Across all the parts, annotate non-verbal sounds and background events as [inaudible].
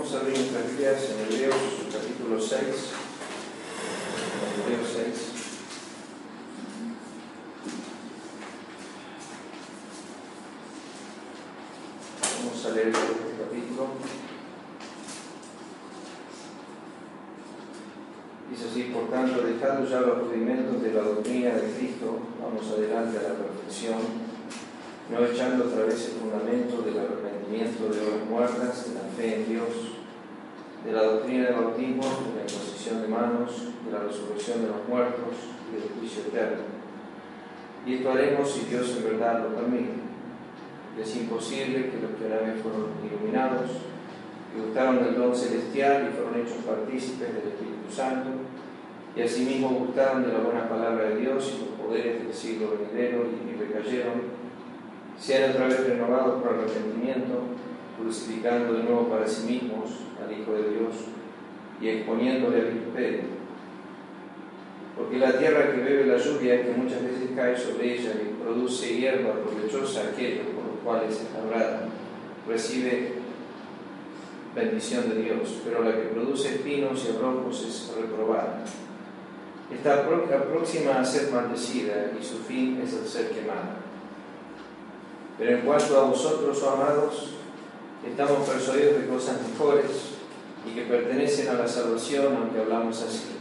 Vamos a abrir nuestras Biblias en Hebreos capítulo 6. Hebreos 6. Vamos a leer este capítulo. Dice así, por tanto, dejando ya los rudimentos de la doctrina de Cristo, vamos adelante a la perfección, no echando otra vez el fundamento del arrepentimiento de obras muertas, de la fe en Dios, de bautismo, de la imposición de manos, de la resurrección de los muertos y del juicio eterno. Y esto haremos si Dios en verdad lo permite. Es imposible que los que una vez fueron iluminados, que gustaron del don celestial y fueron hechos partícipes del Espíritu Santo, y asimismo gustaron de la buena palabra de Dios y los poderes del siglo venidero y recayeron, sean otra vez renovados por arrepentimiento, crucificando de nuevo para sí mismos al Hijo de Dios y exponiéndole al vituperio. Porque la tierra que bebe la lluvia, que muchas veces cae sobre ella y produce hierba provechosa aquellos por los cuales es labrada, recibe bendición de Dios, pero la que produce espinos y abrojos es reprobada. Está próxima a ser maldecida y su fin es el ser quemada. Pero en cuanto a vosotros, oh amados, estamos persuadidos de cosas mejores y que pertenecen a la salvación, aunque hablamos así.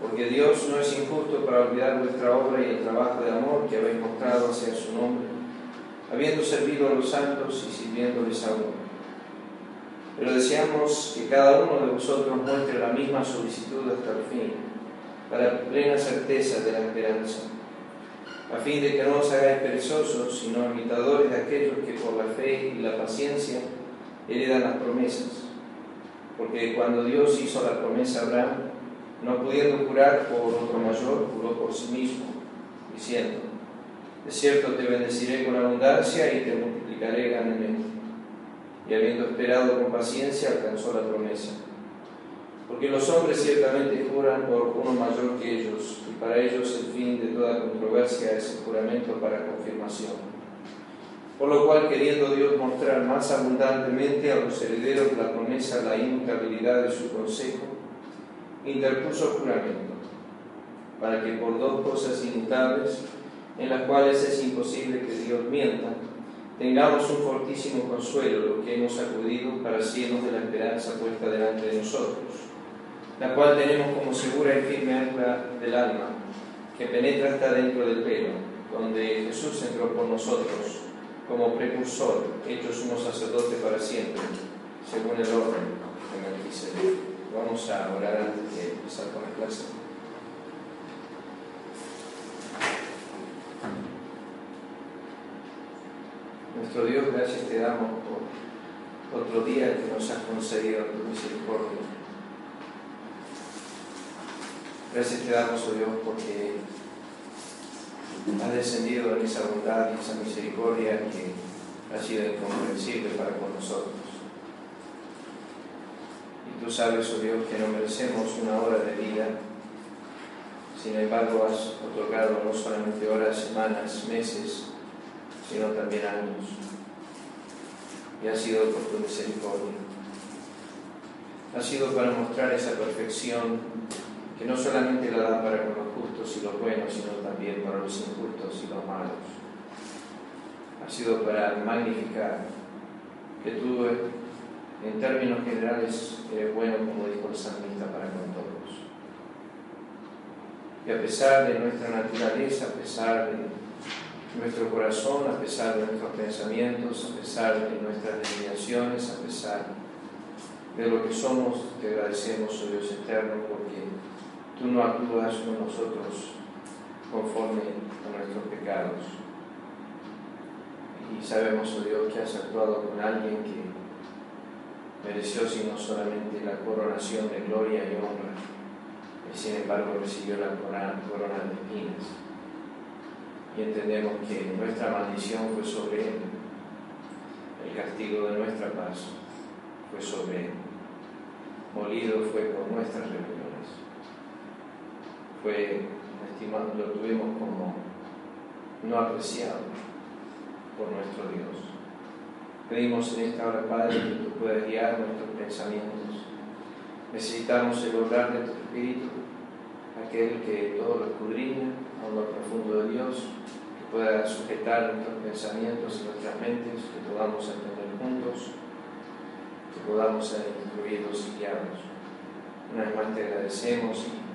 Porque Dios no es injusto para olvidar vuestra obra y el trabajo de amor que habéis mostrado hacia su nombre, habiendo servido a los santos y sirviéndoles aún. Pero deseamos que cada uno de vosotros muestre la misma solicitud hasta el fin, para plena certeza de la esperanza, a fin de que no os hagáis perezosos, sino imitadores de aquellos que por la fe y la paciencia heredan las promesas. Porque cuando Dios hizo la promesa a Abraham, no pudiendo curar por otro mayor, curó por sí mismo, diciendo, de cierto te bendeciré con abundancia y te multiplicaré grandemente. Y habiendo esperado con paciencia, alcanzó la promesa. Porque los hombres ciertamente juran por uno mayor que ellos, y para ellos el fin de toda controversia es el juramento para confirmación. Por lo cual, queriendo Dios mostrar más abundantemente a los herederos de la promesa la inmutabilidad de su consejo, interpuso juramento, para que por dos cosas inmutables, en las cuales es imposible que Dios mienta, tengamos un fortísimo consuelo, lo que hemos acudido para cienos de la esperanza puesta delante de nosotros, la cual tenemos como segura y firme ancla del alma, que penetra hasta dentro del pelo, donde Jesús entró por nosotros como precursor, hecho sumo sacerdote para siempre, según el orden de Melquisedec. Vamos a orar antes de empezar con la clase. Nuestro Dios, gracias te damos por otro día que nos has concedido tu misericordia. Gracias te damos, oh Dios, porque has descendido en esa bondad y esa misericordia que ha sido incomprensible para con nosotros. Y tú sabes, oh Dios, que no merecemos una hora de vida, sin embargo has otorgado no solamente horas, semanas, meses, sino también años. Y ha sido por tu misericordia. Ha sido para mostrar esa perfección que no solamente la da para con los justos y los buenos, sino también para los injustos y los malos. Ha sido para magnificar que tú, en términos generales, eres bueno, como dijo el salmista, para con todos. Y a pesar de nuestra naturaleza, a pesar de nuestro corazón, a pesar de nuestros pensamientos, a pesar de nuestras desviaciones, a pesar de lo que somos, te agradecemos, oh Dios eterno, porque tú no actúas con nosotros conforme a nuestros pecados. Y sabemos, oh Dios, que has actuado con alguien que mereció sino solamente la coronación de gloria y honra, y sin embargo recibió la corona, de espinas. Y entendemos que nuestra maldición fue sobre él, el castigo de nuestra paz fue sobre él, molido fue por nuestras rebeliones, fue estimado, lo tuvimos como no apreciado por nuestro Dios. Pedimos en esta hora, Padre, que tu pueda guiar nuestros pensamientos. Necesitamos el obrar de tu Espíritu, aquel que todo lo escudriña a lo profundo de Dios, que pueda sujetar nuestros pensamientos y nuestras mentes, que podamos entender juntos, que podamos ser incluidos y guiados. Una vez más te agradecemos y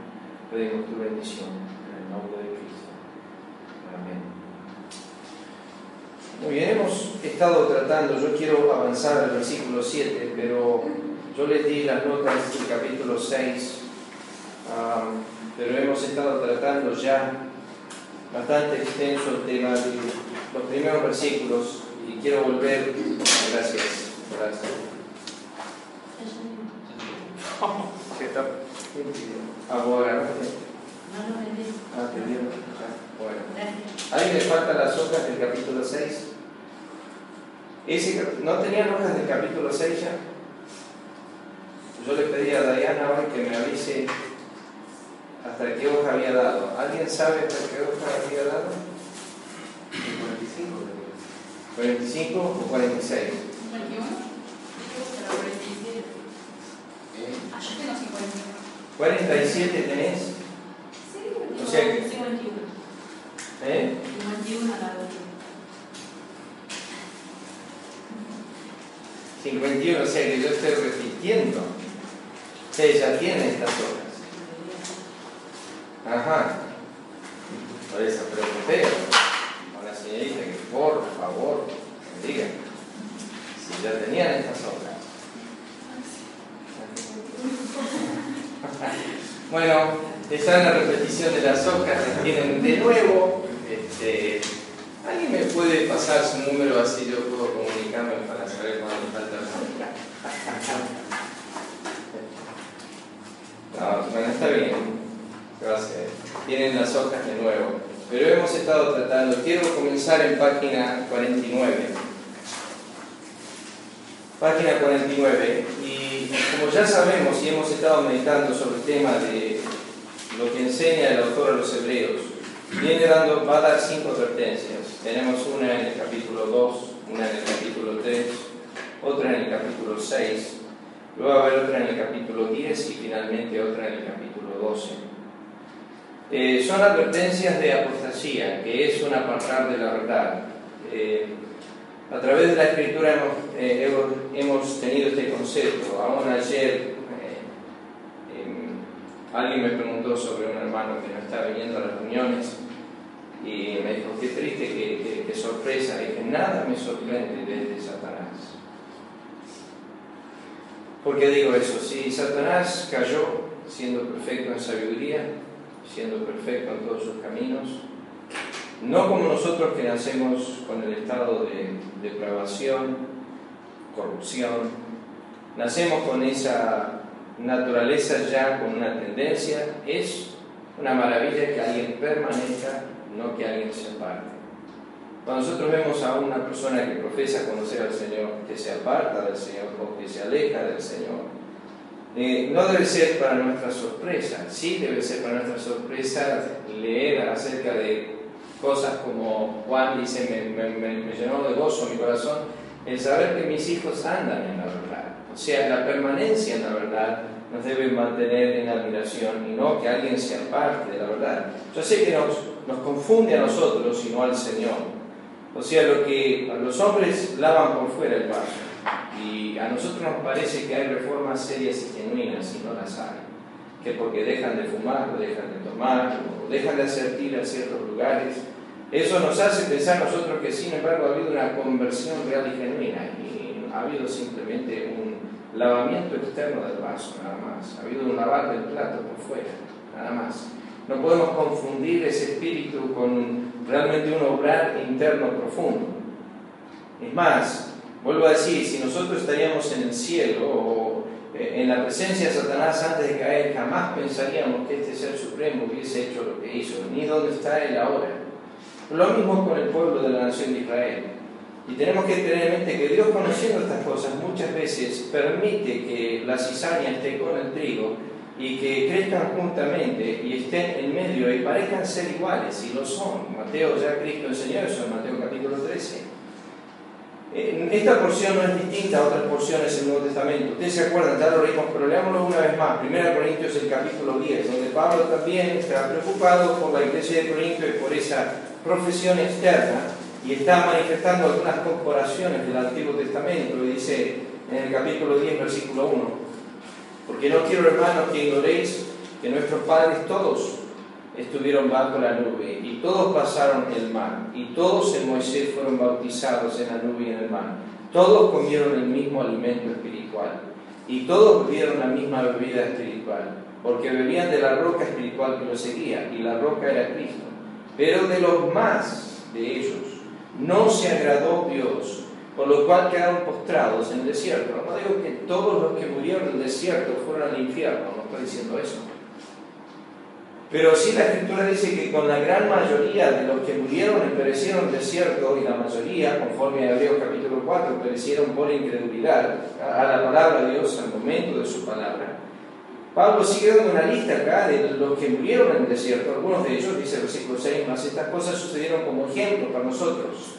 pedimos tu bendición en el nombre de Cristo. Amén. Muy bien, hemos estado tratando, yo quiero avanzar al versículo 7, pero yo les di las notas del capítulo 6, pero hemos estado tratando ya bastante extenso el tema de los primeros versículos y quiero volver, gracias, gracias. [laughs] Vendí. Ah. Bueno. ¿Alguien le falta las hojas del capítulo 6? Ese, ¿No tenían hojas del capítulo 6 ya? Yo le pedí a Diana hoy que me avise hasta qué hoja había dado. ¿Alguien sabe hasta qué hoja había dado? 45. 45 o 46. 51. 47. Ah, yo tengo 51. 47 tenés. Sí, O sea que- 51. ¿Eh? 51 a la otra. 51, o sea que yo estoy repitiendo. Ustedes ya tienen estas hojas. Ajá. Por eso pregunté a la señorita que por favor me diga si ya tenían estas hojas. Bueno, está en la repetición de las hojas, tienen de nuevo. Este, ¿Alguien me puede pasar su número así yo puedo comunicarme para saber cuándo falta No, bueno, está bien. Gracias. Tienen las hojas de nuevo. Pero hemos estado tratando. Quiero comenzar en página 49. Página 49. Y como ya sabemos y hemos estado meditando sobre el tema de lo que enseña el autor a los hebreos, viene dando, va a dar cinco advertencias. Tenemos una en el capítulo 2, una en el capítulo 3, otra en el capítulo 6, luego va a haber otra en el capítulo 10 y finalmente otra en el capítulo 12. Eh, son advertencias de apostasía, que es un apartar de la verdad. Eh, a través de la escritura hemos, eh, hemos, tenido este concepto. Aún ayer eh, em, alguien me preguntó sobre un hermano que no está viniendo a las reuniones y me dijo, qué triste, qué, sorpresa. Y dije, nada me sorprende desde Satanás. ¿Por qué digo eso? Si Satanás cayó siendo perfecto en sabiduría, siendo perfecto en todos sus caminos, no como nosotros que nacemos con el estado de depravación, corrupción, nacemos con esa naturaleza ya con una tendencia, es una maravilla que alguien permanezca, no que alguien se aparte. Cuando nosotros vemos a una persona que profesa conocer al Señor, que se aparta del Señor o que se aleja del Señor, eh, no debe ser para nuestra sorpresa, sí debe ser para nuestra sorpresa leer acerca de cosas como Juan dice, me, me- me- me llenó de gozo mi corazón, el saber que mis hijos andan en la verdad. O sea, la permanencia en la verdad nos debe mantener en admiración y no que alguien se aparte de la verdad. Yo sé que nos, nos confunde a nosotros y no al Señor. O sea, lo que los hombres lavan por fuera el vaso y a nosotros nos parece que hay reformas serias y genuinas y no las hay. Que porque dejan de fumar o dejan de tomar o dejan de asistir a ciertos lugares, eso nos hace pensar nosotros que sin embargo ha habido una conversión real y genuina y ha habido simplemente un lavamiento externo del vaso, nada más. Ha habido un lavar del plato por fuera, nada más. No podemos confundir ese espíritu con realmente un obrar interno profundo. Es más, vuelvo a decir, si nosotros estaríamos en el cielo o eh, en la presencia de Satanás antes de caer, jamás pensaríamos que este ser supremo hubiese hecho lo que hizo, ni dónde está él ahora. Lo mismo con el pueblo de la nación de Israel. Y tenemos que tener en mente que Dios, conociendo estas cosas, muchas veces permite que la cizaña esté con el trigo y que crezcan juntamente y estén en medio y parezcan ser iguales, y lo son. Mateo ya Cristo enseñó eso en Mateo capítulo 13. Esta porción no es distinta a otras porciones del Nuevo Testamento. Ustedes se acuerdan, ya lo leímos, pero leámoslo una vez más. 1 Corintios, el capítulo 10, donde Pablo también está preocupado por la iglesia de Corinto y por esa profesión externa y está manifestando algunas corporaciones del Antiguo Testamento. Y dice en el capítulo 10, versículo 1, porque no quiero, hermanos, que ignoréis que nuestros padres todos estuvieron bajo la nube y todos pasaron el mar y todos en Moisés fueron bautizados en la nube y en el mar. Todos comieron el mismo alimento espiritual y todos bebieron la misma bebida espiritual, porque bebían de la roca espiritual que los seguía y la roca era Cristo. Pero de los más de ellos no se agradó Dios, por lo cual quedaron postrados en el desierto. No digo que todos los que murieron en el desierto fueron al infierno, no estoy diciendo eso pero sí la escritura dice que con la gran mayoría de los que murieron y perecieron en desierto, y la mayoría, conforme a Hebreos capítulo 4, perecieron por incredulidad a la palabra de Dios al momento de su palabra. Pablo sigue dando una lista acá de los que murieron en el desierto. Algunos de ellos, dice el versículo 6 más, estas cosas sucedieron como ejemplo para nosotros,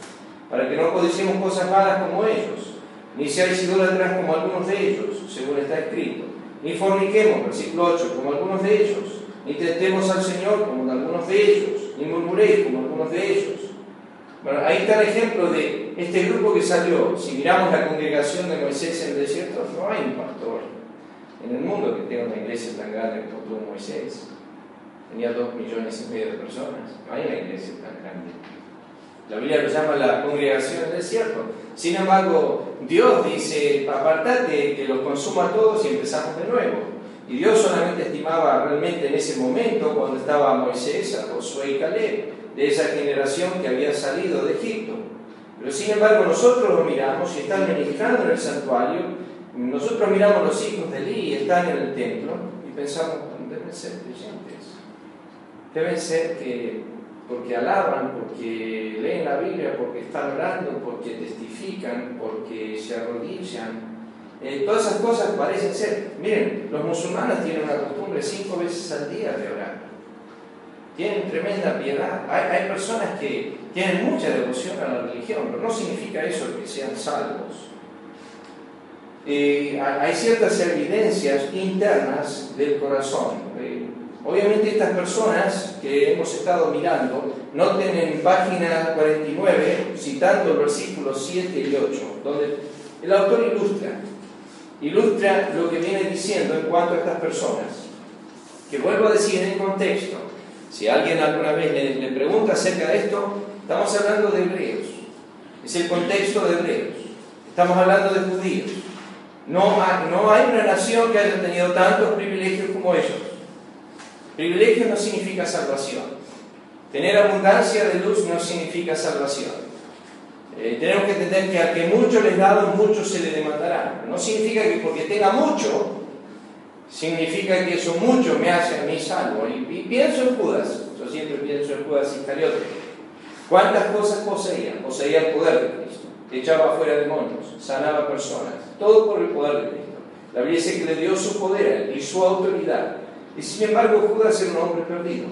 para que no codiciemos cosas malas como ellos, ni seáis idólatras como algunos de ellos, según está escrito, ni forniquemos, versículo 8, como algunos de ellos ni tentemos al Señor como algunos de ellos, ni murmuréis como algunos de ellos. Bueno, ahí está el ejemplo de este grupo que salió. Si miramos la congregación de Moisés en el desierto, no hay un pastor en el mundo que tenga una iglesia tan grande como tuvo Moisés. Tenía dos millones y medio de personas. No hay una iglesia tan grande. La Biblia lo llama la congregación del desierto. Sin embargo, Dios dice, apartate, que los consuma a todos y empezamos de nuevo. Y Dios solamente estimaba realmente en ese momento, cuando estaba Moisés, a Josué y Caleb, de esa generación que había salido de Egipto. Pero sin embargo nosotros lo miramos y están ministrando en el santuario, nosotros miramos los hijos de Eli y están en el templo y pensamos, deben ser creyentes, deben ser que porque alaban, porque leen la Biblia, porque están orando, porque testifican, porque se arrodillan, eh, todas esas cosas parecen ser. Miren, los musulmanes tienen una costumbre cinco veces al día de orar. Tienen tremenda piedad. Hay, personas que tienen mucha devoción a la religión, pero no significa eso que sean salvos. Eh, hay ciertas evidencias internas del corazón. Eh, obviamente estas personas que hemos estado mirando, noten en página 49, citando el versículo 7 y 8, donde el autor ilustra ilustra lo que viene diciendo en cuanto a estas personas. Que vuelvo a decir en contexto, si alguien alguna vez le, pregunta acerca de esto, estamos hablando de hebreos. Es el contexto de hebreos. Estamos hablando de judíos. No hay, no hay una nación que haya tenido tantos privilegios como ellos. Privilegio no significa salvación. Tener abundancia de luz no significa salvación. Eh, tenemos que entender que al que mucho les dado, mucho se le demandará. No significa que porque tenga mucho, significa que eso mucho me hace a mí salvo. Y, pienso en Judas, yo siempre pienso en Judas Iscariote. ¿Cuántas cosas poseía? Poseía el poder de Cristo, echaba fuera demonios, sanaba personas, todo por el poder de Cristo. La Biblia dice que le dio su poder y su autoridad. Y sin embargo, Judas era un hombre perdido.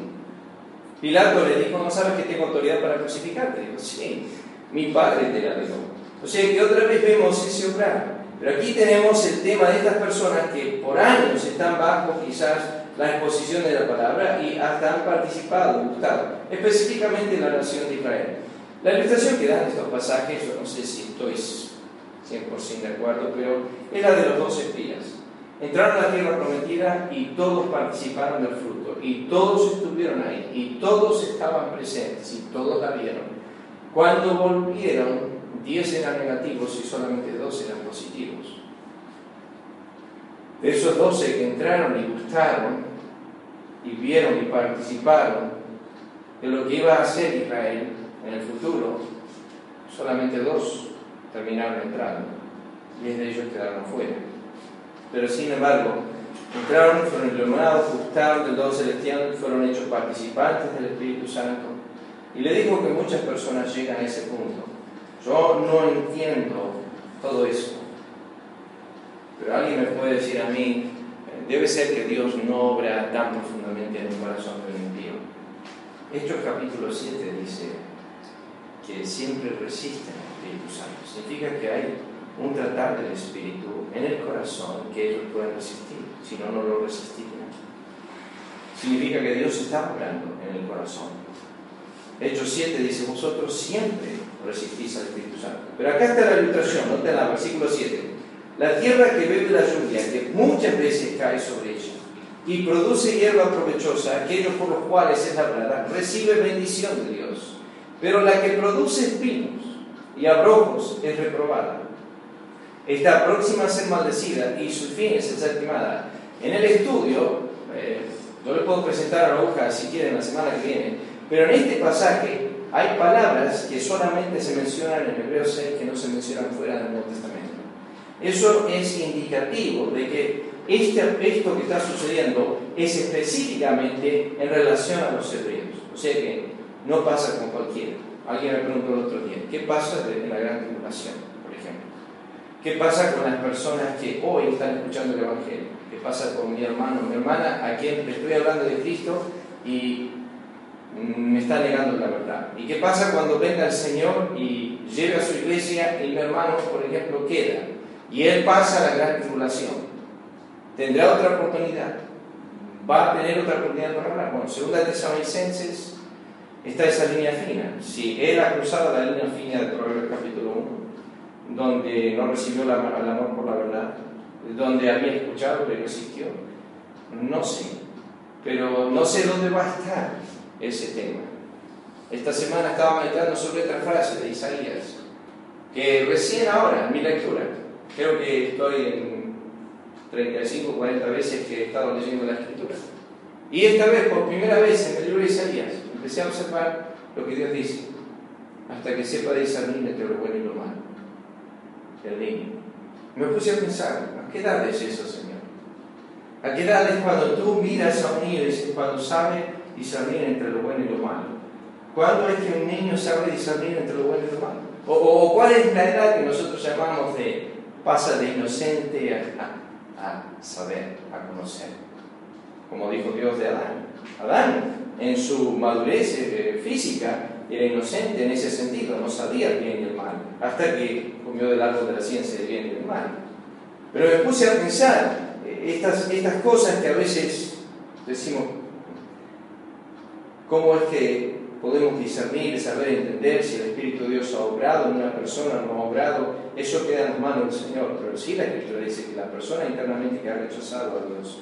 Pilato le dijo, ¿no sabes que tengo autoridad para crucificarte? Dijo, sí, mi Padre te la dio. O sea que otra vez vemos ese obrar. Pero aquí tenemos el tema de estas personas que por años están bajo quizás la exposición de la palabra y hasta han participado, gustado, específicamente en la nación de Israel. La ilustración que dan estos pasajes, yo no sé si estoy 100% de acuerdo, pero es la de los dos espías. Entraron a la tierra prometida y todos participaron del fruto, y todos estuvieron ahí, y todos estaban presentes, y todos la vieron. Cuando volvieron, 10 eran negativos y solamente 2 eran positivos. De esos 12 que entraron y gustaron y vieron y participaron de lo que iba a hacer Israel en el futuro, solamente dos terminaron entrando. 10 de ellos quedaron fuera. Pero sin embargo, entraron, fueron iluminados, gustaron del don celestial, fueron hechos participantes del Espíritu Santo y le digo que muchas personas llegan a ese punto. Yo no entiendo todo eso. Pero alguien me puede decir a mí, debe ser que Dios no obra tan profundamente en el corazón de un impío. Hechos capítulo 7 dice que siempre resisten al Espíritu Santo. Significa que hay un tratar del Espíritu en el corazón que ellos pueden resistir, si no, no lo resistirían. Significa que Dios está obrando en el corazón. Hechos 7 dice, vosotros siempre resistís al Espíritu Santo. Pero acá está la ilustración, nota la versículo 7. La tierra que bebe la lluvia, que muchas veces cae sobre ella, y produce hierba provechosa, aquellos por los cuales es labrada, recibe bendición de Dios. Pero la que produce espinos y abrojos es reprobada. Está próxima a ser maldecida y su fin es exaltimada. En el estudio, eh, yo le puedo presentar a la hoja si quieren la semana que viene, pero en este pasaje hay palabras que solamente se mencionan en Hebreo 6 que no se mencionan fuera del Nuevo Testamento. Eso es indicativo de que este, esto que está sucediendo es específicamente en relación a los hebreos. O sea que no pasa con cualquiera. Alguien me preguntó el otro día, ¿qué pasa en la gran tribulación, por ejemplo? ¿Qué pasa con las personas que hoy están escuchando el Evangelio? ¿Qué pasa con mi hermano, mi hermana, a quien le estoy hablando de Cristo y me está negando la verdad? ¿Y qué pasa cuando venga el Señor y llega a su iglesia y mi hermano, por ejemplo, queda? Y él pasa la gran tribulación. ¿Tendrá otra oportunidad? ¿Va a tener otra oportunidad para hablar? Bueno, segunda Tesalonicenses está esa línea fina. Si él ha cruzado la línea fina del Proverbios capítulo 1, donde no recibió el amor por la verdad, donde había escuchado pero resistió, no sé. Pero no sé dónde va a estar ese tema. Esta semana estaba meditando sobre otra frase de Isaías, que recién ahora, en mi lectura, creo que estoy en 35 o 40 veces que he estado leyendo la escritura. Y esta vez, por primera vez en el libro de Isaías, empecé a observar lo que Dios dice, hasta que sepa discernir entre lo bueno y lo malo. El niño. Me puse a pensar, ¿a qué edad es eso, Señor? ¿A qué edad es cuando tú miras a un niño y dices, cuando sabe discernir entre lo bueno y lo malo? ¿Cuándo es que un niño sabe discernir entre lo bueno y lo malo? O, o cuál es la edad que nosotros llamamos de pasa de inocente a, a, saber, a conocer. Como dijo Dios de Adán. Adán, en su madurez eh, física, era inocente en ese sentido, no sabía el bien y el mal, hasta que comió del árbol de la ciencia del bien y del mal. Pero me puse a pensar eh, estas, estas cosas que a veces decimos, ¿cómo es que podemos discernir, saber entender si el Espíritu de Dios ha obrado en una persona no ha obrado, eso queda en las manos del Señor. Pero sí la Escritura dice que la persona internamente que ha rechazado a Dios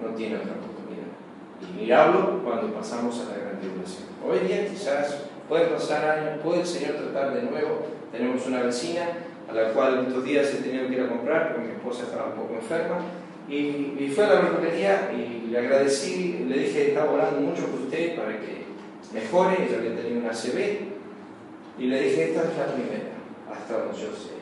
no tiene otra oportunidad. Y hablo cuando pasamos a la gran tribulación. Hoy día quizás pueden pasar años, puede el Señor tratar de nuevo. Tenemos una vecina la cual estos días he tenido que ir a comprar porque mi esposa estaba un poco enferma. Y, y fue a la verdulería y le agradecí, le dije, estaba orando mucho por usted para que mejore, ella había tenido una CB, y le dije, esta es la primera, hasta donde yo sé.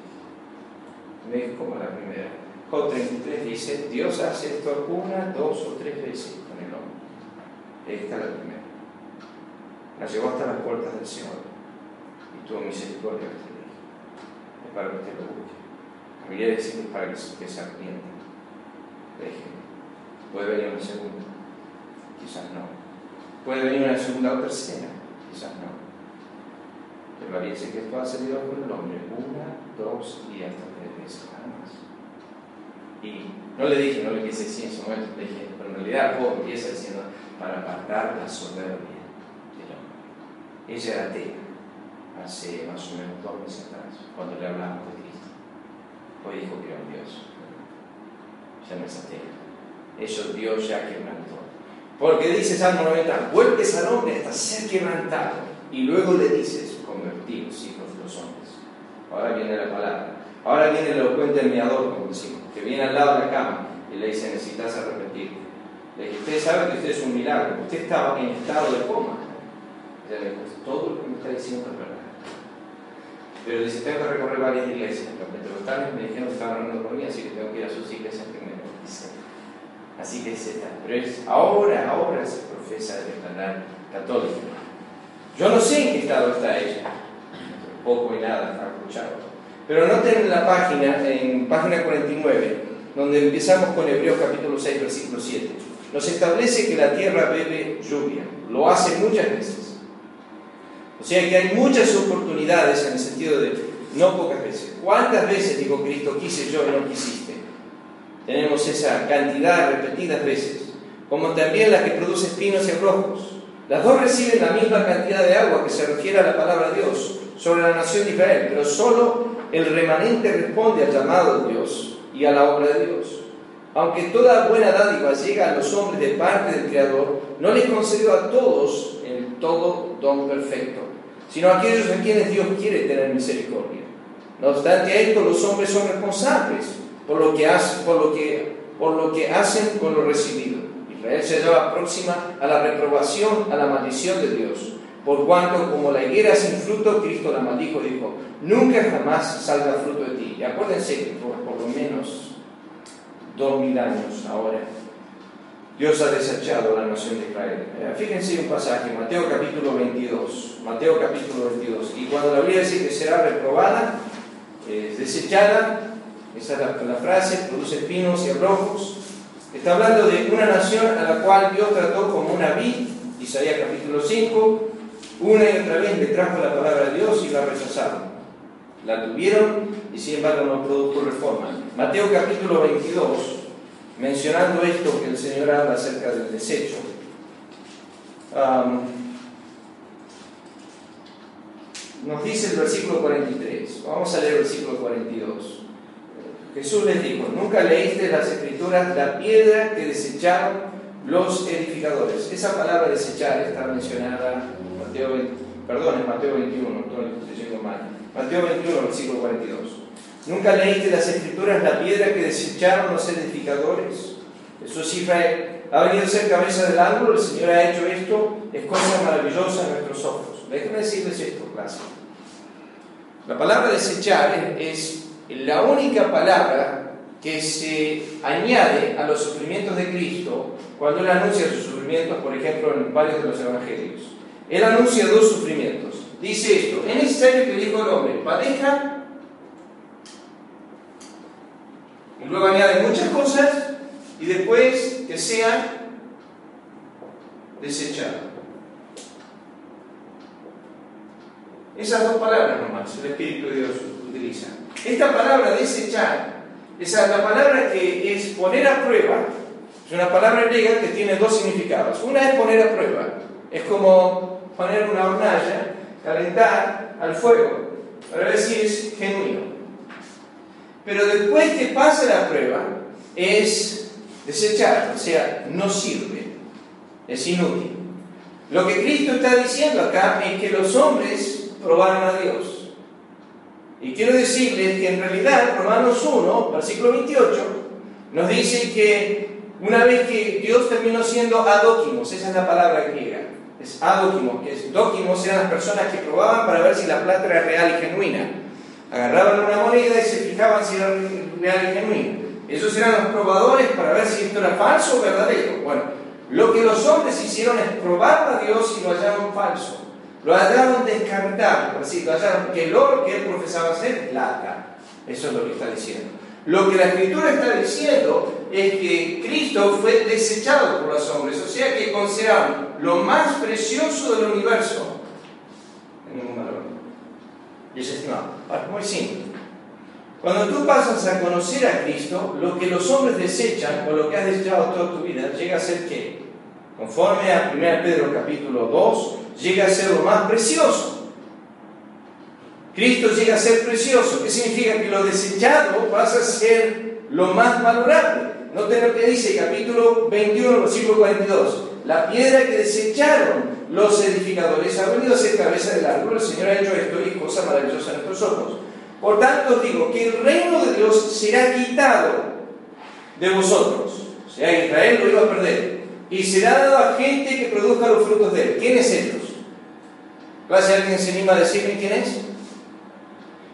Me dijo, ¿cómo la primera? Job 33 dice, Dios hace esto una, dos o tres veces con el hombre. Esta es la primera. La llevó hasta las puertas del Señor y tuvo misericordia para que usted lo busque. Familia decir es para que, que se arrepienta. Dije, puede venir una segunda, quizás no. Puede venir una segunda o tercera, quizás no. Pero la dice que esto ha salido con el hombre una, dos y hasta tres veces nada más. Y no le dije, no le quise decir en su momento, le dije, pero en realidad Job empieza diciendo, para apartar la soberbia del hombre. Ella era atea hace más o menos dos meses atrás, cuando le hablamos de Cristo. Hoy dijo que era un Dios. Ya no es atea. Eso Dios ya quebrantó. Porque dice Salmo 90, vuelves al hombre hasta ser quebrantado. Y luego le dices, convertidos hijos de los hombres. Ahora viene la palabra. Ahora viene el elocuente enviador, como decimos, que viene al lado de la cama y le dice, necesitas arrepentirte. Le dije, usted sabe que usted es un milagro. Usted estaba en estado de coma. le dijo, todo lo que me está diciendo es verdad. Pero dice, tengo que recorrer varias iglesias. Los pentecostales me dijeron que estaban hablando por mí, así que tengo que ir a sus iglesias primero. Dice, Así que es esta. Pero es, ahora, ahora se profesa de canal católico. Yo no sé en qué estado está ella. Poco y nada ha escuchado. Pero noten en la página, en página 49, donde empezamos con Hebreos capítulo 6, versículo 7. Nos establece que la tierra bebe lluvia. Lo hace muchas veces. O sea que hay muchas oportunidades en el sentido de no pocas veces. ¿Cuántas veces, dijo Cristo, quise yo y no quisiste? Tenemos esa cantidad repetidas veces, como también la que produce espinos y abrojos. Las dos reciben la misma cantidad de agua que se refiere a la palabra de Dios sobre la nación de Israel, pero solo el remanente responde al llamado de Dios y a la obra de Dios. Aunque toda buena dádiva llega a los hombres de parte del Creador, no les concedió a todos el todo don perfecto, sino aquellos a quienes Dios quiere tener misericordia. No obstante esto, los hombres son responsables por lo que hacen, por lo que, por lo que hacen con lo recibido. Israel se hallaba próxima a la reprobación, a la maldición de Dios. Por cuanto, como la higuera sin fruto, Cristo la maldijo y dijo, nunca jamás salga fruto de ti. Y acuérdense por, por lo menos dos mil años ahora, Dios ha desechado a la nación de Israel. Eh, fíjense un pasaje, Mateo capítulo 22. Mateo capítulo 22. Y cuando la Biblia dice que será reprobada, eh, desechada, esa es la, frase, produce espinos y abrojos. Está hablando de una nación a la cual Dios trató como una vid, Isaías capítulo 5, una y otra vez le trajo la palabra de Dios y la rechazaron. La tuvieron y sin embargo no produjo reforma. Mateo capítulo 22, mencionando esto que el Señor habla acerca del desecho. nos dice el versículo 43. Vamos a leer el versículo 42. Jesús les dijo, ¿nunca leíste las escrituras la piedra que desecharon los edificadores? Esa palabra desechar está mencionada en Mateo, perdón, en Mateo 21, estoy diciendo mal. Mateo 21, versículo 42. ¿Nunca leíste las escrituras la piedra que desecharon los edificadores? Jesús Israel ha venido a ser cabeza del ángulo, el Señor ha hecho esto, es cosa maravillosa en nuestros ojos. Déjenme decirles esto, clase. La palabra desechar es la única palabra que se añade a los sufrimientos de Cristo cuando Él anuncia sus sufrimientos, por ejemplo, en varios de los evangelios. Él anuncia dos sufrimientos. Dice esto, es necesario que el hombre, padezca, y luego añade muchas cosas, y después que sea desechado. Esas dos palabras nomás, el Espíritu de Dios utiliza. Esta palabra desechar, esa la palabra que es poner a prueba, es una palabra griega que tiene dos significados. Una es poner a prueba, es como poner una hornalla, calentar al fuego, para ver si es genuino. Pero después que pasa la prueba, es desechar, o sea, no sirve, es inútil. Lo que Cristo está diciendo acá es que los hombres probaron a Dios. Y quiero decirles que en realidad Romanos 1, versículo 28, nos dice que una vez que Dios terminó siendo adóquimos, esa es la palabra griega, es adóquimos, que es dóquimos eran las personas que probaban para ver si la plata era real y genuina. Agarraban una moneda y se fijaban si era real y genuina. Esos eran los probadores para ver si esto era falso o verdadero. Bueno, lo que los hombres hicieron es probar a Dios y lo hallaron falso. Lo hallaron descartado, así, lo hallaron que el oro que él profesaba ser plata. Eso es lo que está diciendo. Lo que la escritura está diciendo es que Cristo fue desechado por los hombres, o sea que consideraron lo más precioso del universo en ningún valor. Desestimado. Ahora, muy simple. Cuando tú pasas a conocer a Cristo, lo que los hombres desechan o lo que has desechado toda tu vida llega a ser qué? Conforme a 1 Pedro capítulo 2, llega a ser lo más precioso. Cristo llega a ser precioso. ¿Qué significa? Que lo desechado pasa a ser lo más valorable. Noten lo que dice capítulo 21, versículo 42. La piedra que desecharon los edificadores ha venido a ser cabeza del árbol. El Señor ha hecho esto y cosa maravillosa en nuestros ojos. Por tanto, digo que el reino de Dios será quitado de vosotros. O sea, Israel lo iba a perder. Y será dado a gente que produzca los frutos de él. ¿Quiénes ellos? si alguien se anima a decirme quién es?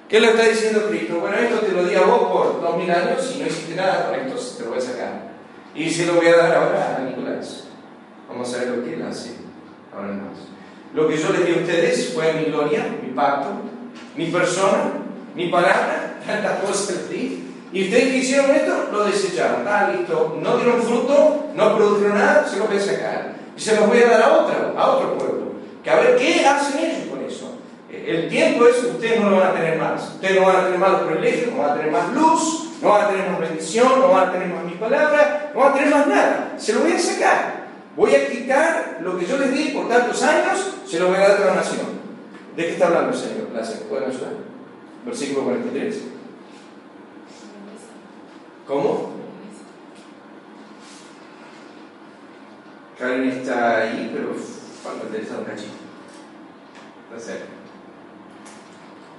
¿Qué le está diciendo Cristo? Bueno, esto te lo di a vos por dos mil años y no hiciste nada con esto, te lo voy a sacar. Y se lo voy a dar ahora a Nicolás. Vamos a ver lo que él hace Lo que yo les di a ustedes fue mi gloria, mi pacto, mi persona, mi palabra, [laughs] tantas cosas les di. Y ustedes que hicieron esto, lo desecharon. Ah, listo. No dieron fruto, no produjeron nada, se lo voy a sacar. Y se los voy a dar a otro, a otro pueblo. Que a ver qué hacen ellos con eso. El tiempo es ustedes no lo van a tener más. Ustedes no van a tener más los privilegios, no van a tener más luz, no van a tener más bendición, no van a tener más mi palabra, no van a tener más nada. Se lo voy a sacar. Voy a quitar lo que yo les di por tantos años, se lo voy a dar a la nación. ¿De qué está hablando el Señor? ¿Pueden ayudar? Versículo 43. ¿Cómo? Karen está ahí, pero falta interesar un cachito. Está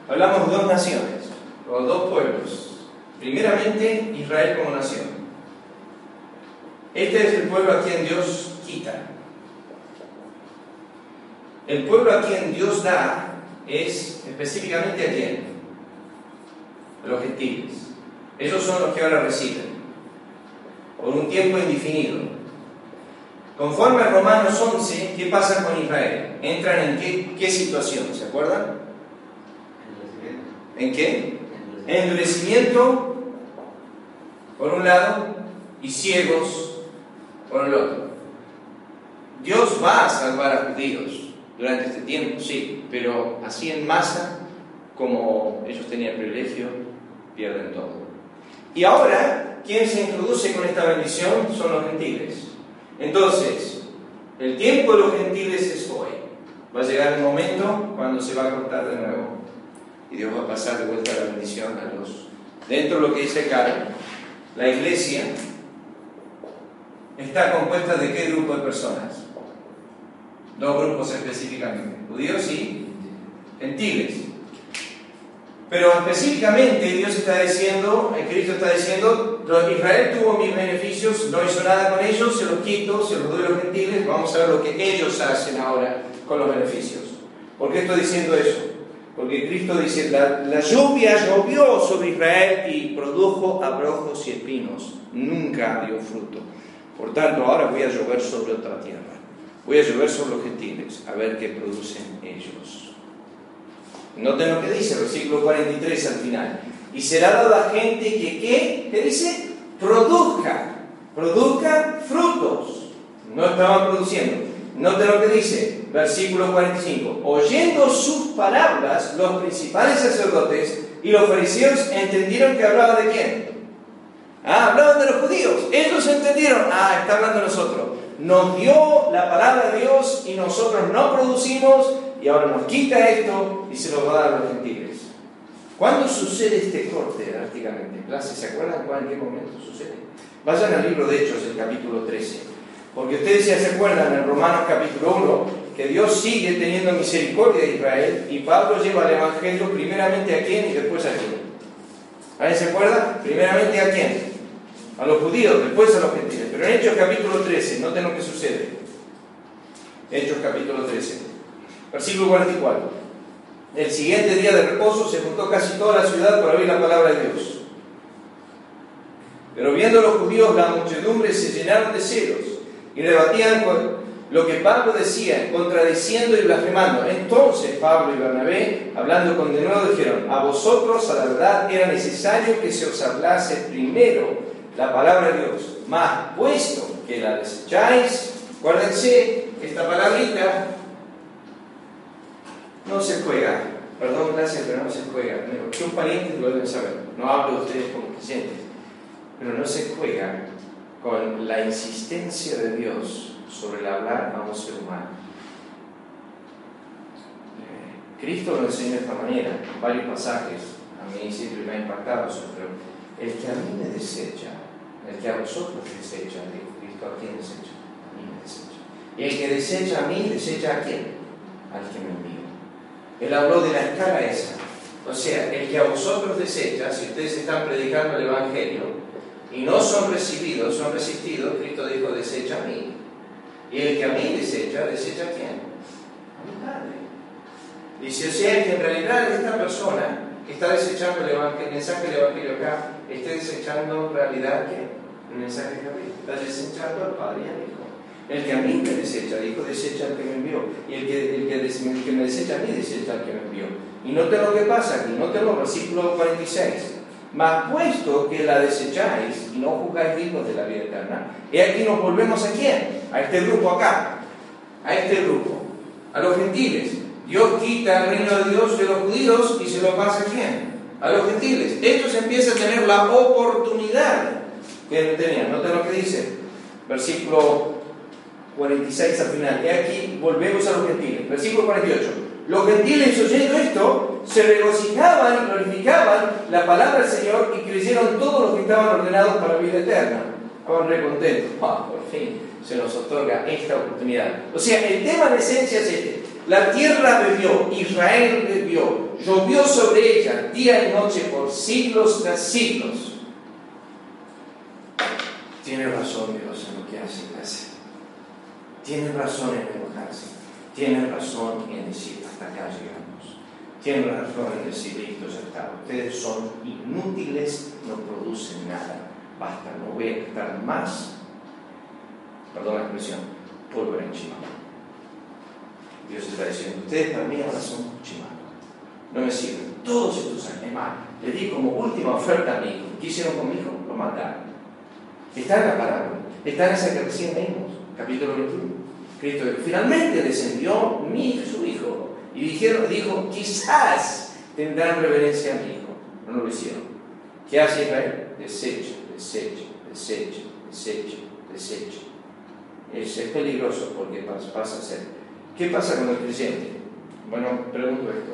Hablamos de dos naciones, o dos pueblos. Primeramente, Israel como nación. Este es el pueblo a quien Dios quita. El pueblo a quien Dios da es específicamente a quién? A los gentiles. Ellos son los que ahora reciben, por un tiempo indefinido. Conforme a Romanos 11, ¿qué pasa con Israel? ¿Entran en qué, qué situación? ¿Se acuerdan? ¿En qué? Endurecimiento, por un lado, y ciegos, por el otro. Dios va a salvar a judíos durante este tiempo, sí, pero así en masa, como ellos tenían privilegio, pierden todo. Y ahora, ¿quién se introduce con esta bendición? Son los gentiles. Entonces, el tiempo de los gentiles es hoy. Va a llegar el momento cuando se va a cortar de nuevo. Y Dios va a pasar de vuelta la bendición a los... Dentro de lo que dice Karen, la iglesia está compuesta de qué grupo de personas? Dos grupos específicamente, judíos y gentiles. Pero específicamente Dios está diciendo, Cristo está diciendo, Israel tuvo mis beneficios, no hizo nada con ellos, se los quito, se los doy a los gentiles, vamos a ver lo que ellos hacen ahora con los beneficios. ¿Por qué estoy diciendo eso? Porque Cristo dice, la, lluvia llovió sobre Israel y produjo abrojos y espinos, nunca dio fruto. Por tanto, ahora voy a llover sobre otra tierra. Voy a llover sobre los gentiles, a ver qué producen ellos. Noten lo que dice, versículo 43 al final. Y será dado a gente que, ¿qué? ¿Qué dice? Produzca, produzca frutos. No estaban produciendo. Noten lo que dice, versículo 45. Oyendo sus palabras, los principales sacerdotes y los fariseos entendieron que hablaba de quién. Ah, hablaban de los judíos. Ellos entendieron, ah, está hablando de nosotros. Nos dio la palabra de Dios y nosotros no producimos y ahora nos quita esto y se lo va a dar a los gentiles. ¿Cuándo sucede este corte drásticamente? ¿Clase? ¿Se acuerdan en qué momento sucede? Vayan al libro de Hechos, el capítulo 13. Porque ustedes ya se acuerdan en Romanos capítulo 1 que Dios sigue teniendo misericordia de Israel y Pablo lleva el Evangelio primeramente a quién y después a quién. ¿Alguien se acuerda? Primeramente a quién? A los judíos, después a los gentiles. Pero en Hechos capítulo 13, noten lo que sucede. Hechos capítulo 13. Versículo 44. El siguiente día de reposo se juntó casi toda la ciudad para oír la palabra de Dios. Pero viendo los judíos la muchedumbre se llenaron de celos y debatían lo que Pablo decía, contradiciendo y blasfemando. Entonces Pablo y Bernabé, hablando con de dijeron, a vosotros a la verdad era necesario que se os hablase primero la palabra de Dios, mas puesto que la desecháis, acuérdense, esta palabrita. No se juega, perdón, gracias, pero no se juega. Un lo deben saber, no hablo de ustedes como creyentes, pero no se juega con la insistencia de Dios sobre el hablar a un ser humano. Eh, Cristo lo enseñó de esta manera, en varios pasajes, a mí siempre me ha impactado el que a mí me desecha, el que a vosotros desecha, dijo Cristo, ¿a quién desecha? A mí me desecha. Y el que desecha a mí, desecha a quién? Al que me envía. Él habló de la escala esa. O sea, el que a vosotros desecha, si ustedes están predicando el Evangelio y no son recibidos, son resistidos, Cristo dijo, desecha a mí. Y el que a mí desecha, ¿desecha a quién? A mi Padre. Dice, o sea, que en realidad esta persona que está desechando el, mensaje del Evangelio acá, esté desechando en realidad ¿qué? El mensaje de Cristo. Está desechando al Padre y al Hijo. El que a mí me desecha, dijo, desecha al que me envió. Y el que, el que, me desecha a mí, desecha al que me envió. Y no lo que pasa aquí, no el versículo 46. Mas puesto que la desecháis y no juzgáis dignos de la vida eterna, y aquí nos volvemos a quién? A este grupo acá, a este grupo, a los gentiles. Dios quita el reino de Dios de los judíos y se lo pasa a quién? A los gentiles. Ellos empiezan a tener la oportunidad que tenían. Nota lo que dice, versículo 46 al final. Y aquí volvemos a los gentiles. Versículo 48. Los gentiles oyendo esto se regocijaban y glorificaban la palabra del Señor y creyeron todos los que estaban ordenados para vida eterna. Estaban recontentos. Ah, por fin se nos otorga esta oportunidad. O sea, el tema de esencia es este. La tierra bebió, Israel bebió, llovió sobre ella día y noche por siglos tras siglos. Tiene razón Dios en lo que hace hace. Tiene razón en enojarse. Tiene razón en decir hasta acá llegamos. Tiene razón en decir listo ya está. Ustedes son inútiles, no producen nada. Basta, no voy a estar más perdón la expresión, pólvora en chimaco. Dios está diciendo, ustedes para mí ahora son chimaco. No me sirven. Todos estos años, más, le di como última oferta a mi hijo. ¿Qué hicieron con mi hijo? Lo mataron. Está en la parábola. Está en esa que recién leímos, capítulo 21. Cristo finalmente descendió mi su hijo. Y dijeron, dijo, quizás tendrán reverencia a mi hijo. No lo hicieron. ¿Qué hace Israel? Desecho, desecho, desecho, desecho, desecho es, peligroso porque pasa, a ser. ¿Qué pasa con el creyente? Bueno, pregunto esto.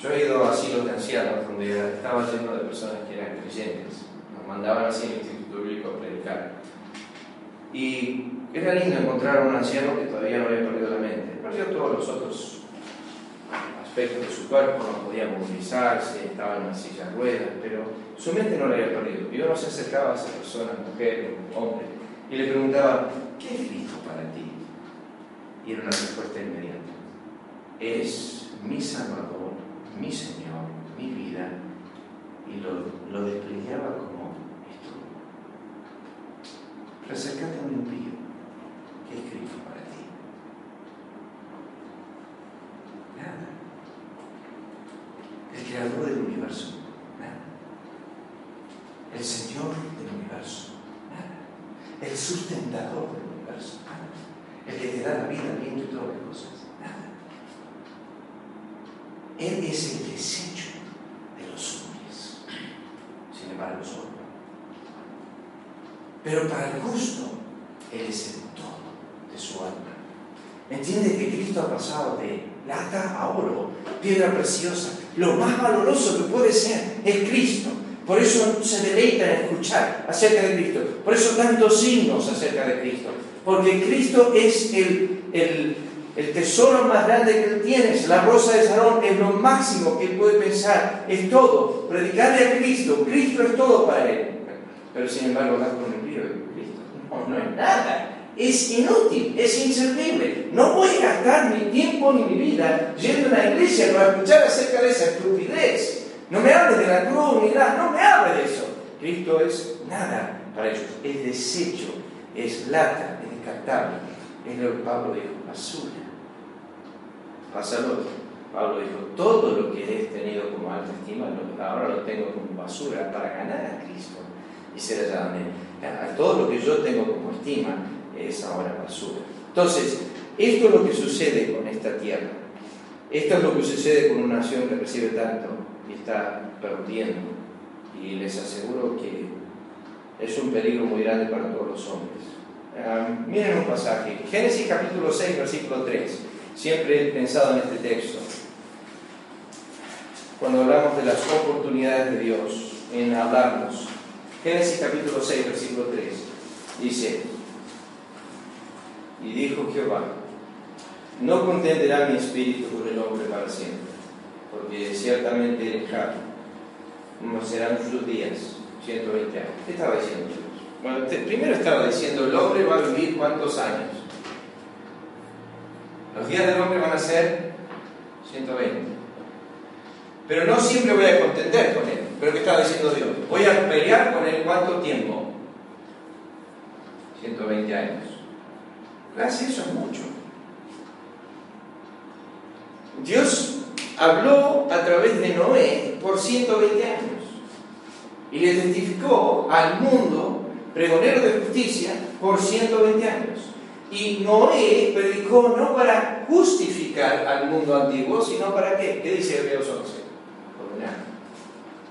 Yo he ido a asilos de ancianos donde estaba lleno de personas que eran creyentes. Nos mandaban así al Bíblico a predicar. Y era lindo encontrar a un anciano que todavía no había perdido la mente. Perdió todos los otros aspectos de su cuerpo, no podía movilizarse, estaba en una silla de ruedas, pero su mente no la había perdido. Y uno se acercaba a esa persona, mujer hombre, y le preguntaba, ¿qué es Cristo para ti? Y era una respuesta inmediata. Es mi Salvador, mi Señor, mi vida. Y lo, lo desplegaba como esto. Resacate a un impío. ¿Qué es Cristo para ti? Nada. El creador del universo. Nada. El Señor del universo el sustentador del universo, el que te da la vida, el viento y todas las cosas, nada. Él es el desecho de los hombres, sin embargo son. Pero para el justo, Él es el todo de su alma. Entiende que Cristo ha pasado de plata a oro, piedra preciosa. Lo más valoroso que puede ser es Cristo. Por eso se deleita en escuchar acerca de Cristo. Por eso tantos signos acerca de Cristo. Porque Cristo es el, el, tesoro más grande que él tiene. La rosa de Sarón es lo máximo que él puede pensar. Es todo. Predicarle a Cristo. Cristo es todo para él. Pero sin embargo, hablar con de Cristo. No, no es nada. Es inútil, es inservible. No voy a gastar mi tiempo ni mi vida yendo a una iglesia para escuchar acerca de esa estupidez. No me hable de la cruz ni nada, no me hable de eso. Cristo es nada para ellos, es desecho, es lata, es descartable. Es lo que Pablo dijo, basura. Pásalo. Pablo dijo, todo lo que he tenido como alta estima, ahora lo tengo como basura para ganar a Cristo y ser allá todo lo que yo tengo como estima es ahora basura. Entonces, esto es lo que sucede con esta tierra. Esto es lo que sucede con una nación que recibe tanto está perdiendo. Y les aseguro que es un peligro muy grande para todos los hombres. Ah, miren un pasaje, Génesis capítulo 6, versículo 3. Siempre he pensado en este texto. Cuando hablamos de las oportunidades de Dios en hablarnos. Génesis capítulo 6, versículo 3. Dice, y dijo Jehová, no contenderá mi espíritu con el hombre para siempre porque ciertamente el no serán sus días, 120 años. ¿Qué estaba diciendo Dios? Bueno, primero estaba diciendo, el hombre va a vivir cuántos años. Los días del hombre van a ser 120. Pero no siempre voy a contender con él. Pero ¿qué estaba diciendo Dios? Voy a pelear con él cuánto tiempo? 120 años. Casi eso es mucho. Dios habló a través de Noé por 120 años y le identificó al mundo pregonero de justicia por 120 años. Y Noé predicó no para justificar al mundo antiguo, sino para qué? ¿Qué dice Hebreos 11? Condenar.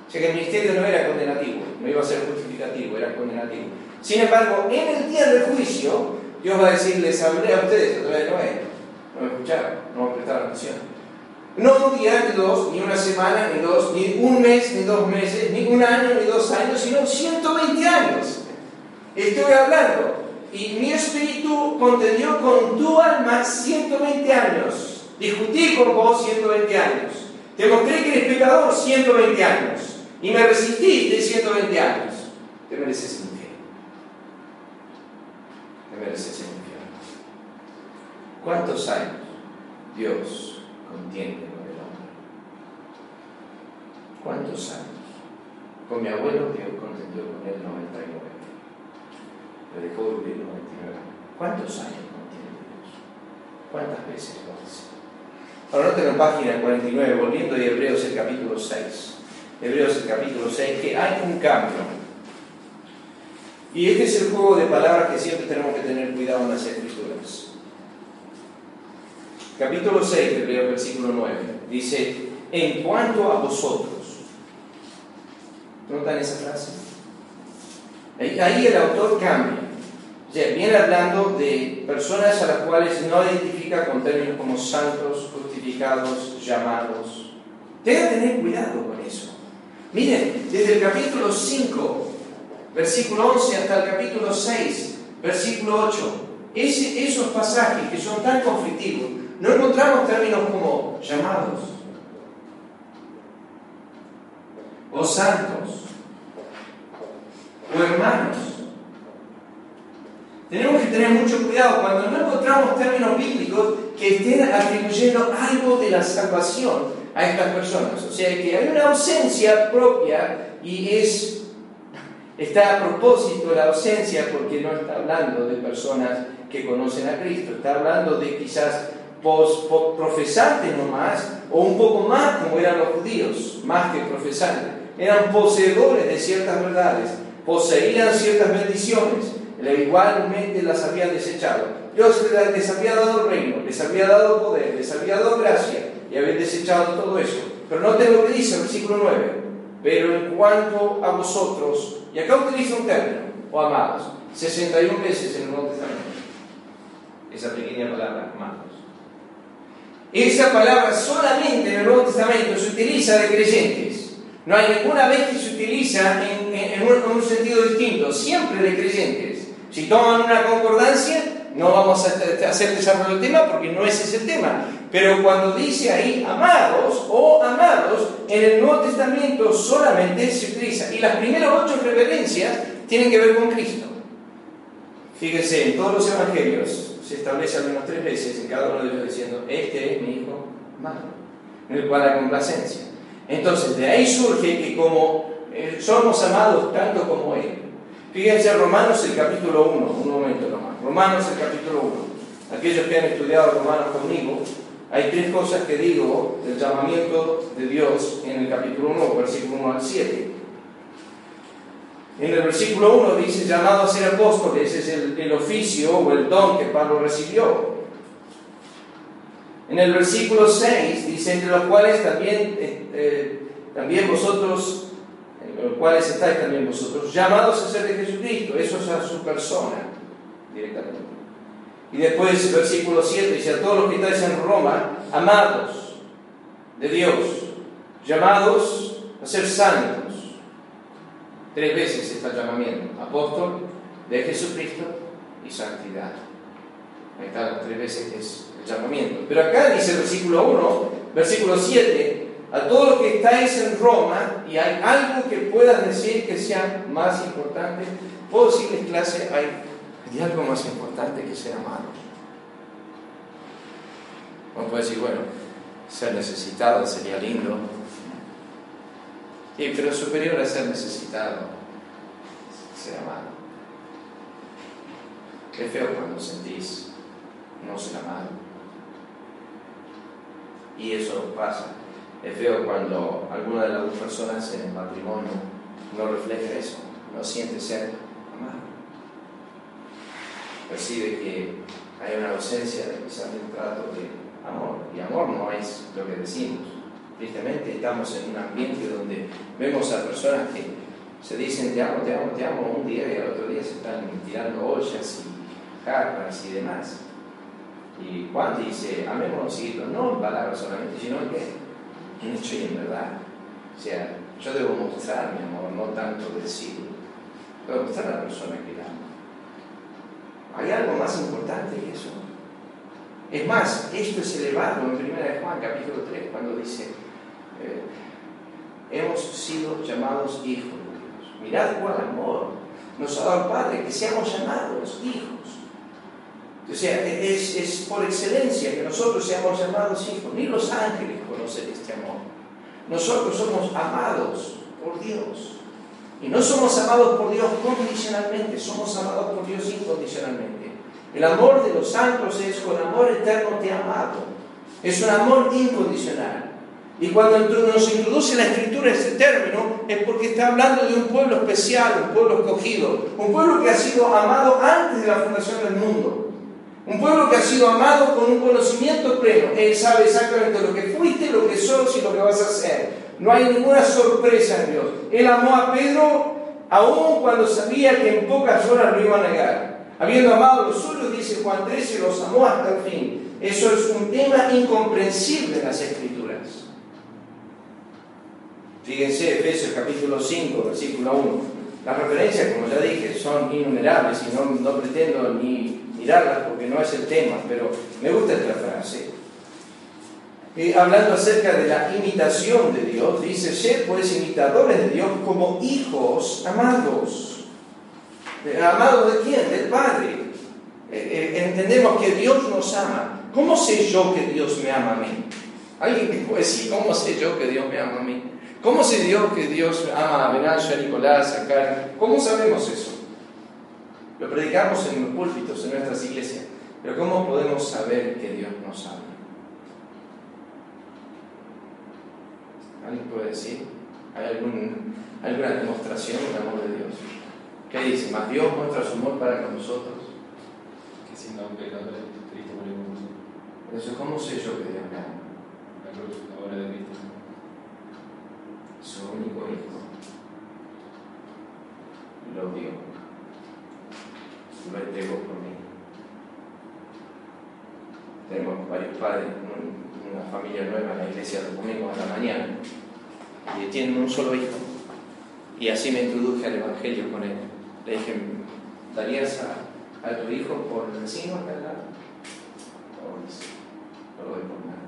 O sea que el ministerio no era condenativo, no iba a ser justificativo, era condenativo. Sin embargo, en el día del juicio, Dios va a decir, les hablé a ustedes a través de Noé. No me escucharon, no me prestaron atención. No un día, ni dos, ni una semana, ni dos, ni un mes, ni dos meses, ni un año, ni dos años, sino 120 años. Estoy hablando. Y mi espíritu contendió con tu alma 120 años. Discutí con vos 120 años. Te mostré que eres pecador 120 años. Y me resististe 120 años. Te mereces el infierno. Te mereces el infierno. ¿Cuántos años Dios contiene con el hombre? ¿Cuántos años? Con mi abuelo Dios contendió con él 99 le dejó vivir 99 ¿Cuántos años contiene Dios? ¿Cuántas veces lo hace? Ahora noten en página 49, volviendo a Hebreos el capítulo 6. Hebreos capítulo 6, que hay un cambio. Y este es el juego de palabras que siempre tenemos que tener cuidado en las escrituras. Capítulo 6 de Hebreos, versículo 9. Dice, en cuanto a vosotros. ¿Notan esa frase? Ahí el autor cambia. Sea, viene hablando de personas a las cuales no identifica con términos como santos, justificados, llamados. Tenga que tener cuidado con eso. Miren, desde el capítulo 5, versículo 11, hasta el capítulo 6, versículo 8, esos pasajes que son tan conflictivos, no encontramos términos como llamados o santos o hermanos. Tenemos que tener mucho cuidado cuando no encontramos términos bíblicos que estén atribuyendo algo de la salvación a estas personas. O sea que hay una ausencia propia y es, está a propósito la ausencia porque no está hablando de personas que conocen a Cristo, está hablando de quizás profesantes nomás o un poco más como eran los judíos, más que profesantes. Eran poseedores de ciertas verdades poseían ciertas bendiciones, igualmente las habían desechado. Dios les había dado reino, les había dado poder, les había dado gracia y habían desechado todo eso. Pero noten lo que dice el versículo 9. Pero en cuanto a vosotros, y acá utiliza un término, o amados, 61 veces en el Nuevo Testamento. Esa pequeña palabra, amados. Esa palabra solamente en el Nuevo Testamento se utiliza de creyentes. No hay ninguna vez que se utiliza en, un, sentido distinto, siempre de creyentes. Si toman una concordancia, no vamos a hacer desarrollo del tema porque no ese es el tema. Pero cuando dice ahí amados o amados, en el Nuevo Testamento solamente se utiliza. Y las primeras ocho reverencias tienen que ver con Cristo. Fíjense, en todos los evangelios se establece al menos tres veces en cada uno de ellos diciendo, este es mi hijo amado, en el cual hay complacencia. Entonces, de ahí surge que como eh, somos amados tanto como Él. Fíjense Romanos el capítulo 1, un momento nomás. Romanos el capítulo 1. Aquellos que han estudiado Romanos conmigo, hay tres cosas que digo del llamamiento de Dios en el capítulo 1, versículo 1 al 7. En el versículo 1 dice llamado a ser apóstol, ese es el, oficio o el don que Pablo recibió. En el versículo 6 dice, entre los cuales también, eh, eh, también vosotros, en los cuales estáis también vosotros, llamados a ser de Jesucristo, eso es a su persona directamente. Y después, el versículo 7 dice, a todos los que estáis en Roma, amados de Dios, llamados a ser santos. Tres veces está el llamamiento, apóstol de Jesucristo y santidad. Ahí está tres veces es llamamiento. Pero acá dice el versículo 1, versículo 7, a todos los que estáis en Roma y hay algo que puedas decir que sea más importante, puedo decirles clase, hay, hay algo más importante que ser amado. Uno puede decir, bueno, ser necesitado sería lindo, sí, pero superior a ser necesitado, ser amado. Es feo cuando sentís no ser amado. Y eso pasa. Es feo cuando alguna de las dos personas en el matrimonio no refleja eso, no siente ser amado. Percibe que hay una ausencia de quizás un trato de amor. Y amor no es lo que decimos. Tristemente estamos en un ambiente donde vemos a personas que se dicen te amo, te amo, te amo un día y al otro día se están tirando ollas y jarras y demás. Y Juan dice, amémonos no en palabras solamente, sino en qué? En hecho y en verdad. O sea, yo debo mostrar mi amor, no tanto decirlo. Debo mostrar a la persona que la amo. ¿Hay algo más importante que eso? Es más, esto es elevado en 1 de Juan, capítulo 3, cuando dice, eh, hemos sido llamados hijos de Dios. Mirad cuál amor nos ha dado el Padre, que seamos llamados hijos. O sea, es, es por excelencia que nosotros seamos llamados hijos. Ni los ángeles conocen este amor. Nosotros somos amados por Dios. Y no somos amados por Dios condicionalmente, somos amados por Dios incondicionalmente. El amor de los santos es con amor eterno te amado. Es un amor incondicional. Y cuando nos introduce la escritura ese término, es porque está hablando de un pueblo especial, un pueblo escogido, un pueblo que ha sido amado antes de la fundación del mundo. Un pueblo que ha sido amado con un conocimiento pleno. Él sabe exactamente lo que fuiste, lo que sos y lo que vas a hacer. No hay ninguna sorpresa en Dios. Él amó a Pedro aún cuando sabía que en pocas horas lo iba a negar. Habiendo amado a los suyos, dice Juan 13, los amó hasta el fin. Eso es un tema incomprensible en las Escrituras. Fíjense, Efesios capítulo 5, versículo 1. Las referencias, como ya dije, son innumerables y no, no pretendo ni mirarlas porque no es el tema, pero me gusta esta frase. Y hablando acerca de la imitación de Dios, dice, sed pues imitadores de Dios como hijos amados. Eh, ¿Amados de quién? Del Padre. Eh, eh, entendemos que Dios nos ama. ¿Cómo sé yo que Dios me ama a mí? Alguien que puede decir, ¿cómo sé yo que Dios me ama a mí? ¿Cómo sé yo que Dios ama a Benancho, a Nicolás, a Karen? ¿Cómo sabemos eso? Lo predicamos en los púlpitos, en nuestras iglesias. Pero ¿cómo podemos saber que Dios nos ama? ¿Alguien puede decir? ¿Hay alguna demostración del amor de Dios? ¿Qué dice? Más Dios muestra su amor para con nosotros. Que siendo aún pecadores, Cristo murió por nosotros. Eso, ¿cómo sé yo que Dios me ama? La cruz, la obra de Cristo. Su único hijo lo dio, lo. Tenemos varios padres, una familia nueva en la iglesia los domingos a la mañana, y tienen un solo hijo. Y así me introduje al Evangelio con él. Le dije, ¿darías a, tu hijo por el vecino acá al lado? No, lo doy por nada.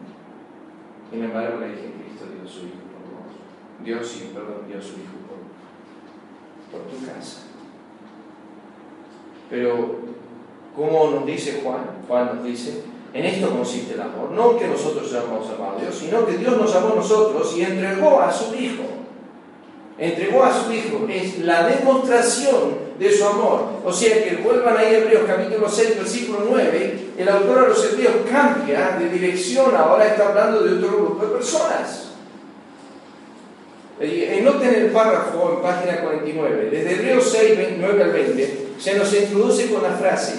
Sin embargo, le dije, Cristo dio su hijo por vos. Dios, sí, perdón, dio su hijo por tu casa. Pero, ¿cómo nos dice Juan? Juan nos dice, en esto consiste el amor. No que nosotros hayamos amado a Dios, sino que Dios nos amó a nosotros y entregó a su Hijo. Entregó a su Hijo. Es la demostración de su amor. O sea que vuelvan ahí Hebreos capítulo 6, versículo 9. El autor a los Hebreos cambia de dirección. Ahora está hablando de otro grupo de personas. Y noten el párrafo en página 49. Desde Hebreos 6, 29 al 20 se nos introduce con la frase,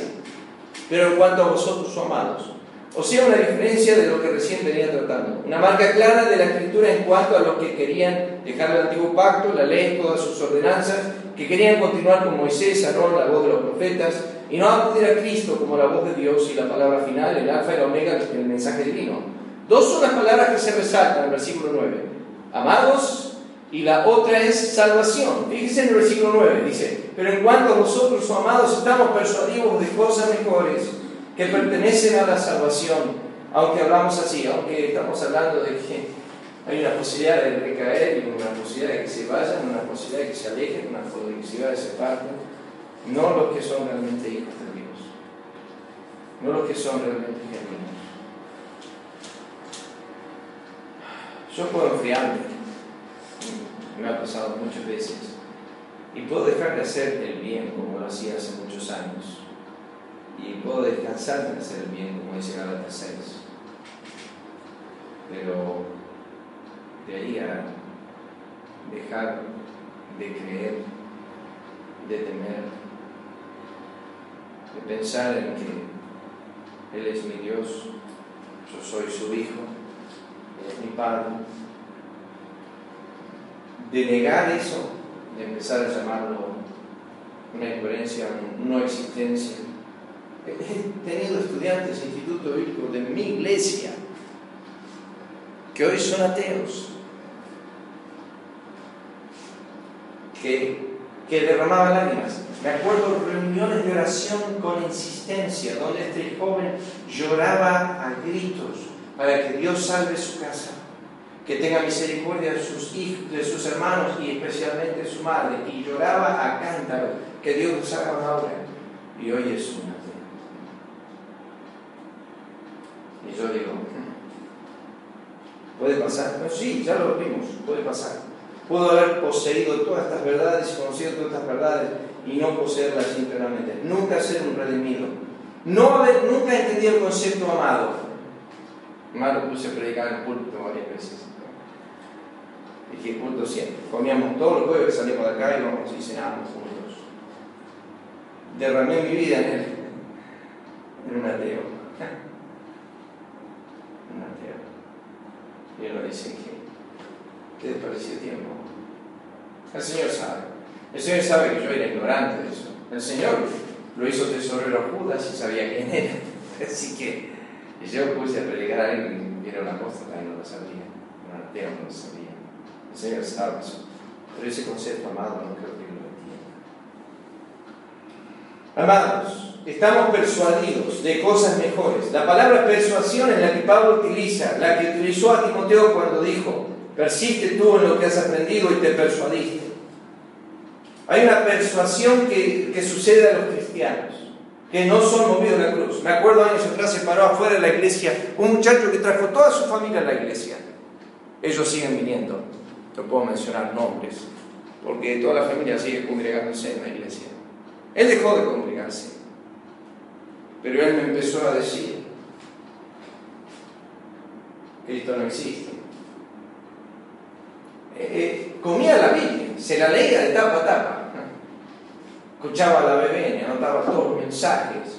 pero en cuanto a vosotros, amados. O sea, una diferencia de lo que recién venía tratando. Una marca clara de la escritura en cuanto a los que querían dejar el antiguo pacto, la ley, todas sus ordenanzas, que querían continuar con Moisés, Aarón, la voz de los profetas, y no acudir a Cristo como la voz de Dios y la palabra final, el alfa y la omega, el mensaje divino. Dos son las palabras que se resaltan en el versículo 9. Amados, y la otra es salvación. Fíjense en el versículo 9, dice, pero en cuanto a vosotros, oh amados, estamos persuadidos de cosas mejores que pertenecen a la salvación, aunque hablamos así, aunque estamos hablando de que hay una posibilidad de recaer y una posibilidad de que se vayan, una posibilidad de que se alejen, una posibilidad de que se parten, no los que son realmente hijos de Dios, no los que son realmente genuinos. Yo puedo enfriarme, me ha pasado muchas veces, y puedo dejar de hacer el bien como lo hacía hace muchos años, y puedo descansar de hacer el bien como dice Galatas 6. Pero de ahí a dejar de creer, de temer, de pensar en que Él es mi Dios, yo soy su hijo, Él es mi Padre. De negar eso, de empezar a llamarlo una incoherencia, una no existencia. He tenido estudiantes Instituto Bíblico de mi iglesia que hoy son ateos, que, que derramaban lágrimas. Me acuerdo reuniones de oración con insistencia, donde este joven lloraba a gritos para que Dios salve su casa, que tenga misericordia de sus hijos, de sus hermanos y especialmente de su madre, y lloraba a cántaro, que Dios los haga ahora. Y hoy es una Y yo digo, ¿puede pasar? No, sí, ya lo vimos, puede pasar. Puedo haber poseído todas estas verdades y conocido todas estas verdades y no poseerlas internamente. Nunca ser un redimido. No haber, nunca entendido el concepto amado. Más lo puse a predicar en culto varias veces. Dije culto siempre. Comíamos todos los jueves, salimos de acá y vamos y cenábamos juntos. Derramé mi vida en él, en un ateo. [laughs] un ateo. Y él lo dice que, ¿qué te pareció tiempo? El Señor sabe. El Señor sabe que yo era ignorante de eso. El Señor lo hizo tesorero Judas y sabía quién era. [laughs] Así que yo puse a predicar a alguien que era una apóstol y no lo sabía. Un ateo no lo sabía. El Señor sabe. Pero ese concepto amado no creo que lo entienda. Amados, estamos persuadidos de cosas mejores. La palabra persuasión es la que Pablo utiliza, la que utilizó a Timoteo cuando dijo, persiste tú en lo que has aprendido y te persuadiste. Hay una persuasión que, que sucede a los cristianos, que no son movidos a la cruz. Me acuerdo años atrás se paró afuera de la iglesia un muchacho que trajo toda su familia a la iglesia. Ellos siguen viniendo, no puedo mencionar nombres, porque toda la familia sigue congregándose en la iglesia. Él dejó de congregarse, pero él me empezó a decir, Cristo no existe. Eh, eh, comía la Biblia, se la leía de tapa a tapa. Escuchaba a la BBN, anotaba todos los mensajes.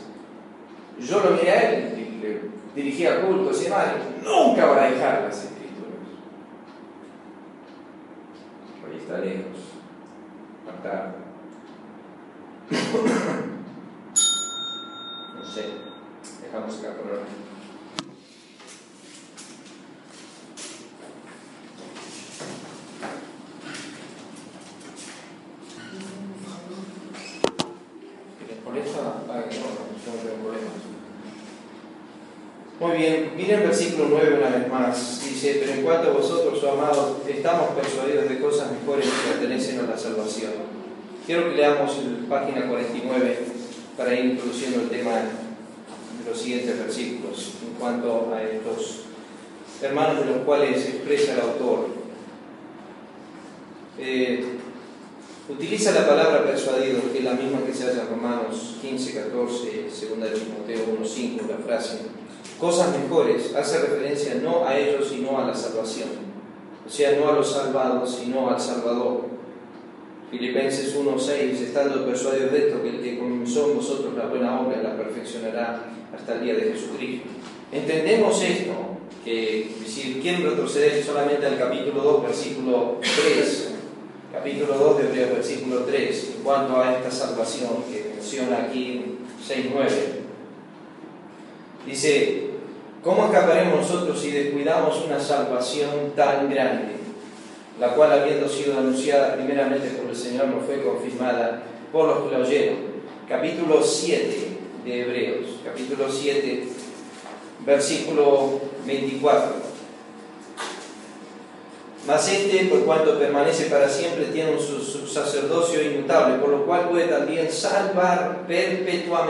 Yo lo miré a él, le dirigía cultos y demás. Nunca va a dejar escrituras.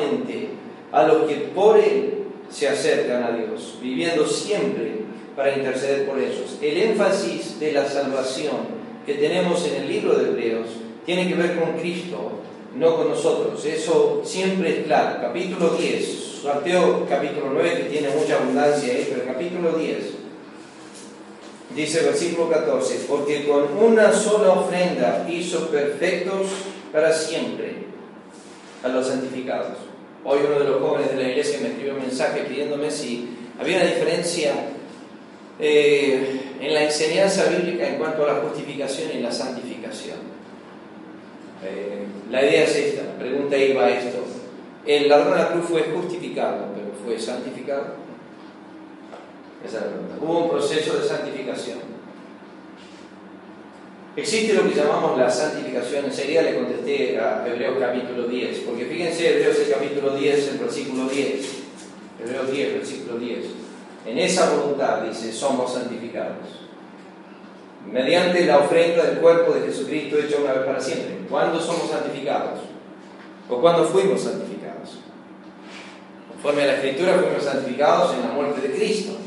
Perpetuamente a los que por él se acercan a Dios, viviendo siempre para interceder por ellos. El énfasis de la salvación que tenemos en el libro de Hebreos tiene que ver con Cristo, no con nosotros. Eso siempre es claro. Capítulo 10, Mateo capítulo 9 que tiene mucha abundancia ahí, pero capítulo 10 dice versículo 14, porque con una sola ofrenda hizo perfectos para siempre a los santificados. Hoy uno de los jóvenes de la iglesia me escribió un mensaje pidiéndome si había una diferencia eh, en la enseñanza bíblica en cuanto a la justificación y la santificación. Eh, la idea es esta, la pregunta iba a esto. El ladrón de la cruz fue justificado, pero fue santificado. Esa es la pregunta. Hubo un proceso de santificación. Existe lo que llamamos la santificación. Enseguida le contesté a Hebreos capítulo 10, porque fíjense, Hebreos el capítulo 10, el versículo 10. Hebreos 10, versículo 10. En esa voluntad, dice, somos santificados. Mediante la ofrenda del cuerpo de Jesucristo hecho una vez para siempre. ¿Cuándo somos santificados? ¿O cuándo fuimos santificados? Conforme a la Escritura fuimos santificados en la muerte de Cristo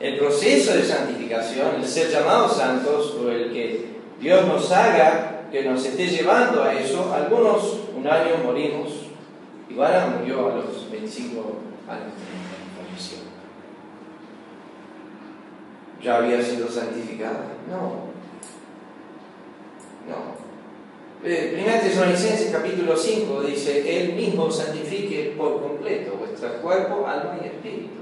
el proceso de santificación, el ser llamados santos o el que Dios nos haga, que nos esté llevando a eso, algunos un año morimos, Ivana murió a los 25 años, falleció. ¿Ya había sido santificada? No. No. Eh, Primera Tesalonicenses capítulo 5 dice, Él mismo santifique por completo vuestro cuerpo, alma y espíritu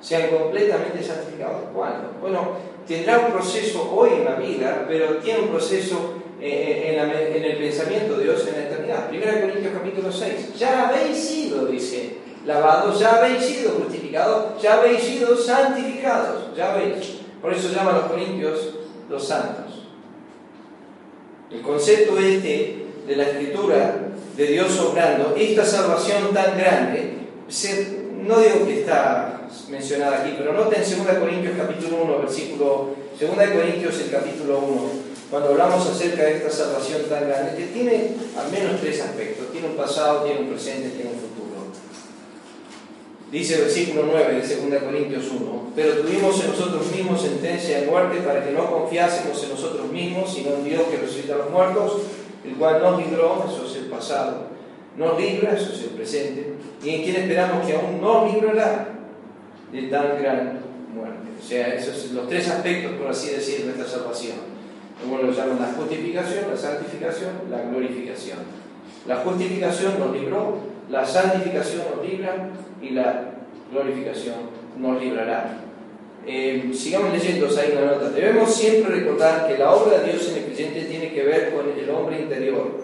sean completamente santificados. ¿Cuándo? Bueno, tendrá un proceso hoy en la vida, pero tiene un proceso eh, en, el pensamiento de Dios en la eternidad. 1 Corintios capítulo 6. Ya habéis sido, dice, lavados, ya habéis sido justificados, ya habéis sido santificados, ya habéis. Por eso llaman los Corintios los santos. El concepto este de la escritura de Dios obrando, esta salvación tan grande, no digo que está mencionada aquí, pero noten 2 Corintios capítulo 1, versículo 2 Corintios el capítulo 1, cuando hablamos acerca de esta salvación tan grande, que tiene al menos tres aspectos, tiene un pasado, tiene un presente, tiene un futuro. Dice versículo 9 de 2 Corintios 1, pero tuvimos en nosotros mismos sentencia de muerte para que no confiásemos en nosotros mismos, sino en Dios que resucita a los muertos, el cual nos libró, eso es el pasado, nos libra, eso es el presente, y en quien esperamos que aún nos librará de tan gran muerte. O sea, esos son los tres aspectos, por así decir, de esta salvación. Como lo llaman la justificación, la santificación, la glorificación. La justificación nos libró, la santificación nos libra y la glorificación nos librará. Eh, sigamos leyendo ahí una nota. Debemos siempre recordar que la obra de Dios en el creyente tiene que ver con el hombre interior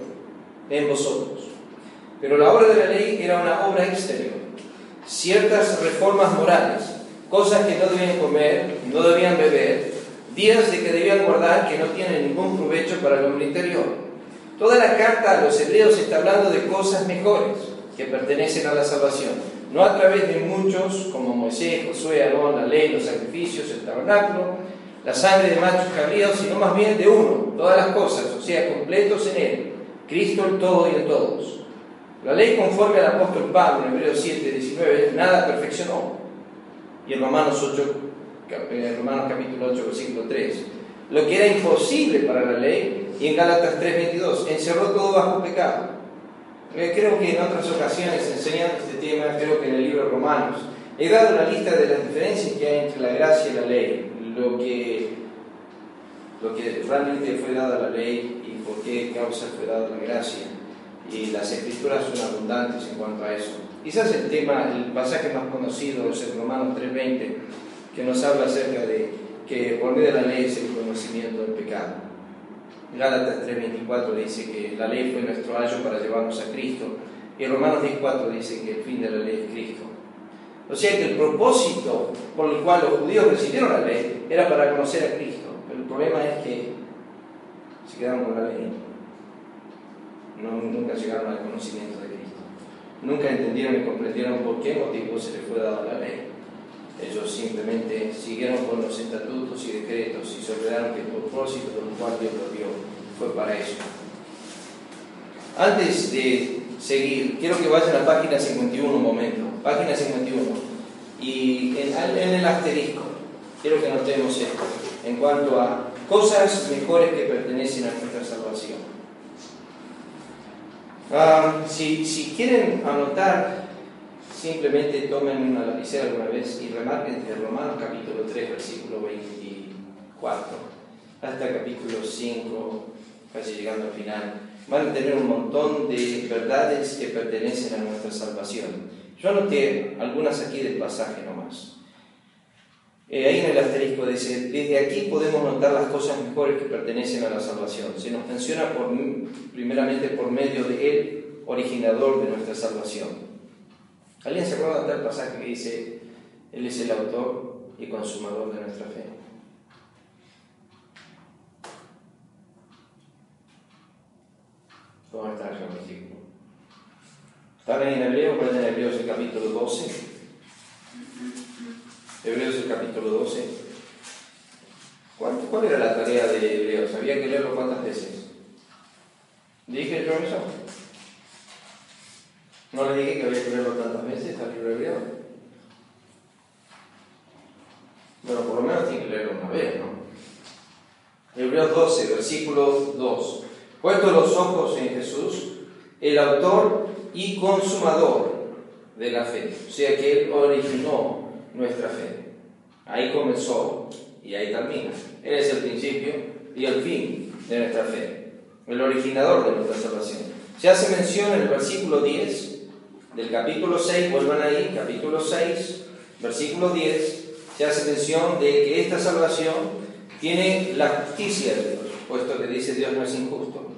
en vosotros. Pero la obra de la ley era una obra exterior ciertas reformas morales, cosas que no debían comer, no debían beber, días de que debían guardar que no tienen ningún provecho para el hombre interior. Toda la carta a los hebreos está hablando de cosas mejores que pertenecen a la salvación, no a través de muchos como Moisés, Josué, Aarón, la ley, los sacrificios, el tabernáculo, la sangre de machos cabríos, sino más bien de uno, todas las cosas, o sea, completos en él, Cristo el todo y en todos. La ley conforme al apóstol Pablo en Hebreos 7, 19, nada perfeccionó. Y en Romanos, 8, en Romanos capítulo 8, versículo 3, lo que era imposible para la ley, y en Gálatas 3, 22, encerró todo bajo pecado. Eh, creo que en otras ocasiones, enseñando este tema, creo que en el libro de Romanos, he dado una lista de las diferencias que hay entre la gracia y la ley, lo que, lo que realmente fue dada la ley y por qué causa fue dada la gracia y las escrituras son abundantes en cuanto a eso. Quizás el tema, el pasaje más conocido es el Romanos 3.20, que nos habla acerca de que por medio de la ley es el conocimiento del pecado. Gálatas 3.24 dice que la ley fue nuestro ayo para llevarnos a Cristo, y Romanos 10.4 dice que el fin de la ley es Cristo. O sea que el propósito por el cual los judíos recibieron la ley era para conocer a Cristo, pero el problema es que se quedaron con la ley nunca llegaron al conocimiento de Cristo. Nunca entendieron y comprendieron por qué motivo se les fue dada la ley. Ellos simplemente siguieron con los estatutos y decretos y se olvidaron que el propósito por el cual Dios los dio fue para eso. Antes de seguir, quiero que vayan a página 51 un momento. Página 51. Y en, en el asterisco, quiero que notemos esto, en cuanto a cosas mejores que pertenecen a nuestra salvación. Ah, si, si, quieren anotar, simplemente tomen una lapicera alguna vez y remarquen de Romanos capítulo 3, versículo 24, hasta capítulo 5, casi llegando al final. van a tener un montón de verdades que pertenecen a nuestra salvación. Yo anoté algunas aquí del pasaje nomás. Ahí en el asterisco dice, desde aquí podemos notar las cosas mejores que pertenecen a la salvación. Se nos menciona por, primeramente por medio de Él, originador de nuestra salvación. ¿Alguien se acuerda del pasaje que dice, Él es el autor y consumador de nuestra fe? ¿Cómo está el versículo? ¿Están en Hebreo? ¿Cuál en Hebreos el capítulo 12? Hebreos el capítulo 12. ¿Cuál, era la tarea de Hebreos? ¿Había que leerlo cuántas veces? ¿Dije yo eso? ¿No le dije que había que leerlo tantas veces al libro de Hebreos? Bueno, por lo menos tiene que leerlo una vez, ¿no? Hebreos 12, versículo 2. Puesto los ojos en Jesús, el autor y consumador de la fe. O sea que Él originó nuestra fe. Ahí comenzó y ahí termina. Él es el principio y el fin de nuestra fe. El originador de nuestra salvación. Se hace mención en el versículo 10 del capítulo 6, vuelvan ahí, capítulo 6, versículo 10, se hace mención de que esta salvación tiene la justicia de Dios, puesto que dice Dios no es injusto.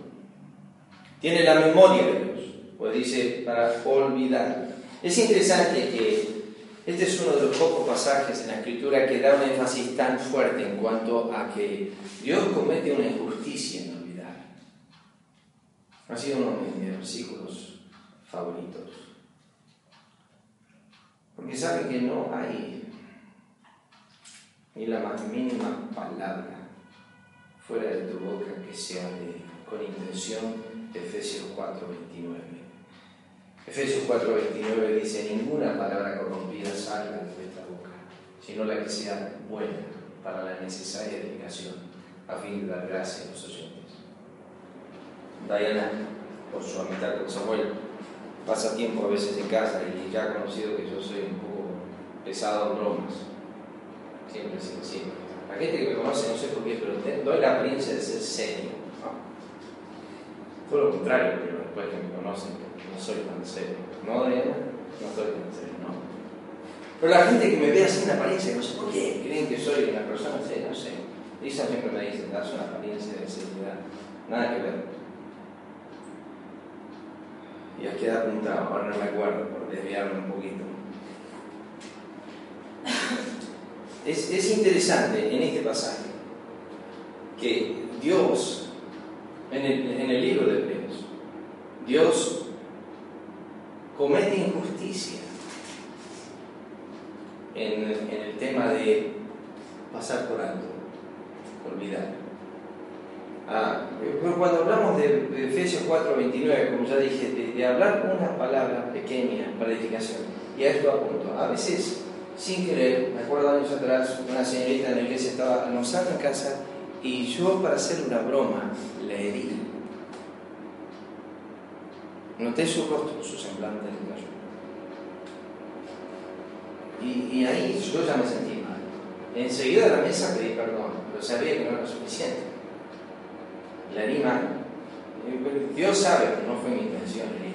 Tiene la memoria de Dios, pues dice para olvidar. Es interesante que este es uno de los pocos pasajes en la Escritura que da un énfasis tan fuerte en cuanto a que Dios comete una injusticia en olvidar. Ha sido uno de mis versículos favoritos. Porque sabe que no hay ni la más mínima palabra fuera de tu boca que sea de, con intención Efesios 4:29. Efesios 4:29 dice, ninguna palabra corrompida salga de nuestra boca, sino la que sea buena para la necesaria edificación, a fin de dar gracia a los oyentes. Diana, por su amistad con Samuel, pasa tiempo a veces en casa y ya ha conocido que yo soy un poco pesado en bromas. Siempre, siempre, siempre. La gente que me conoce, no sé por qué, pero doy la apariencia de ser serio todo lo contrario, pero después que me conocen, no soy tan serio. ¿No, Diana? No soy tan serio, ¿no? Pero la gente que me ve así en apariencia, no sé por qué, creen que soy una persona seria, no sé. Lisa siempre me dice, das una apariencia de seriedad. Nada que ver. Y aquí queda apuntado, ahora no me acuerdo, por desviarme un poquito. Es, es interesante en este pasaje que Dios en el, libro de Hebreos. Dios comete injusticia en, el tema de pasar por alto, olvidar. Ah, pero cuando hablamos de, Efesios 4:29, como ya dije, de, hablar una palabra pequeña para edificación, y a esto apunto, a veces sin querer, me acuerdo años atrás, una señorita en la iglesia estaba almorzando en casa y yo para hacer una broma le herí. Noté su rostro, su semblante. Y, y ahí yo ya me sentí mal. Enseguida de la mesa pedí perdón, pero sabía que no era suficiente. Le herí mal. Dios sabe que no fue mi intención herir.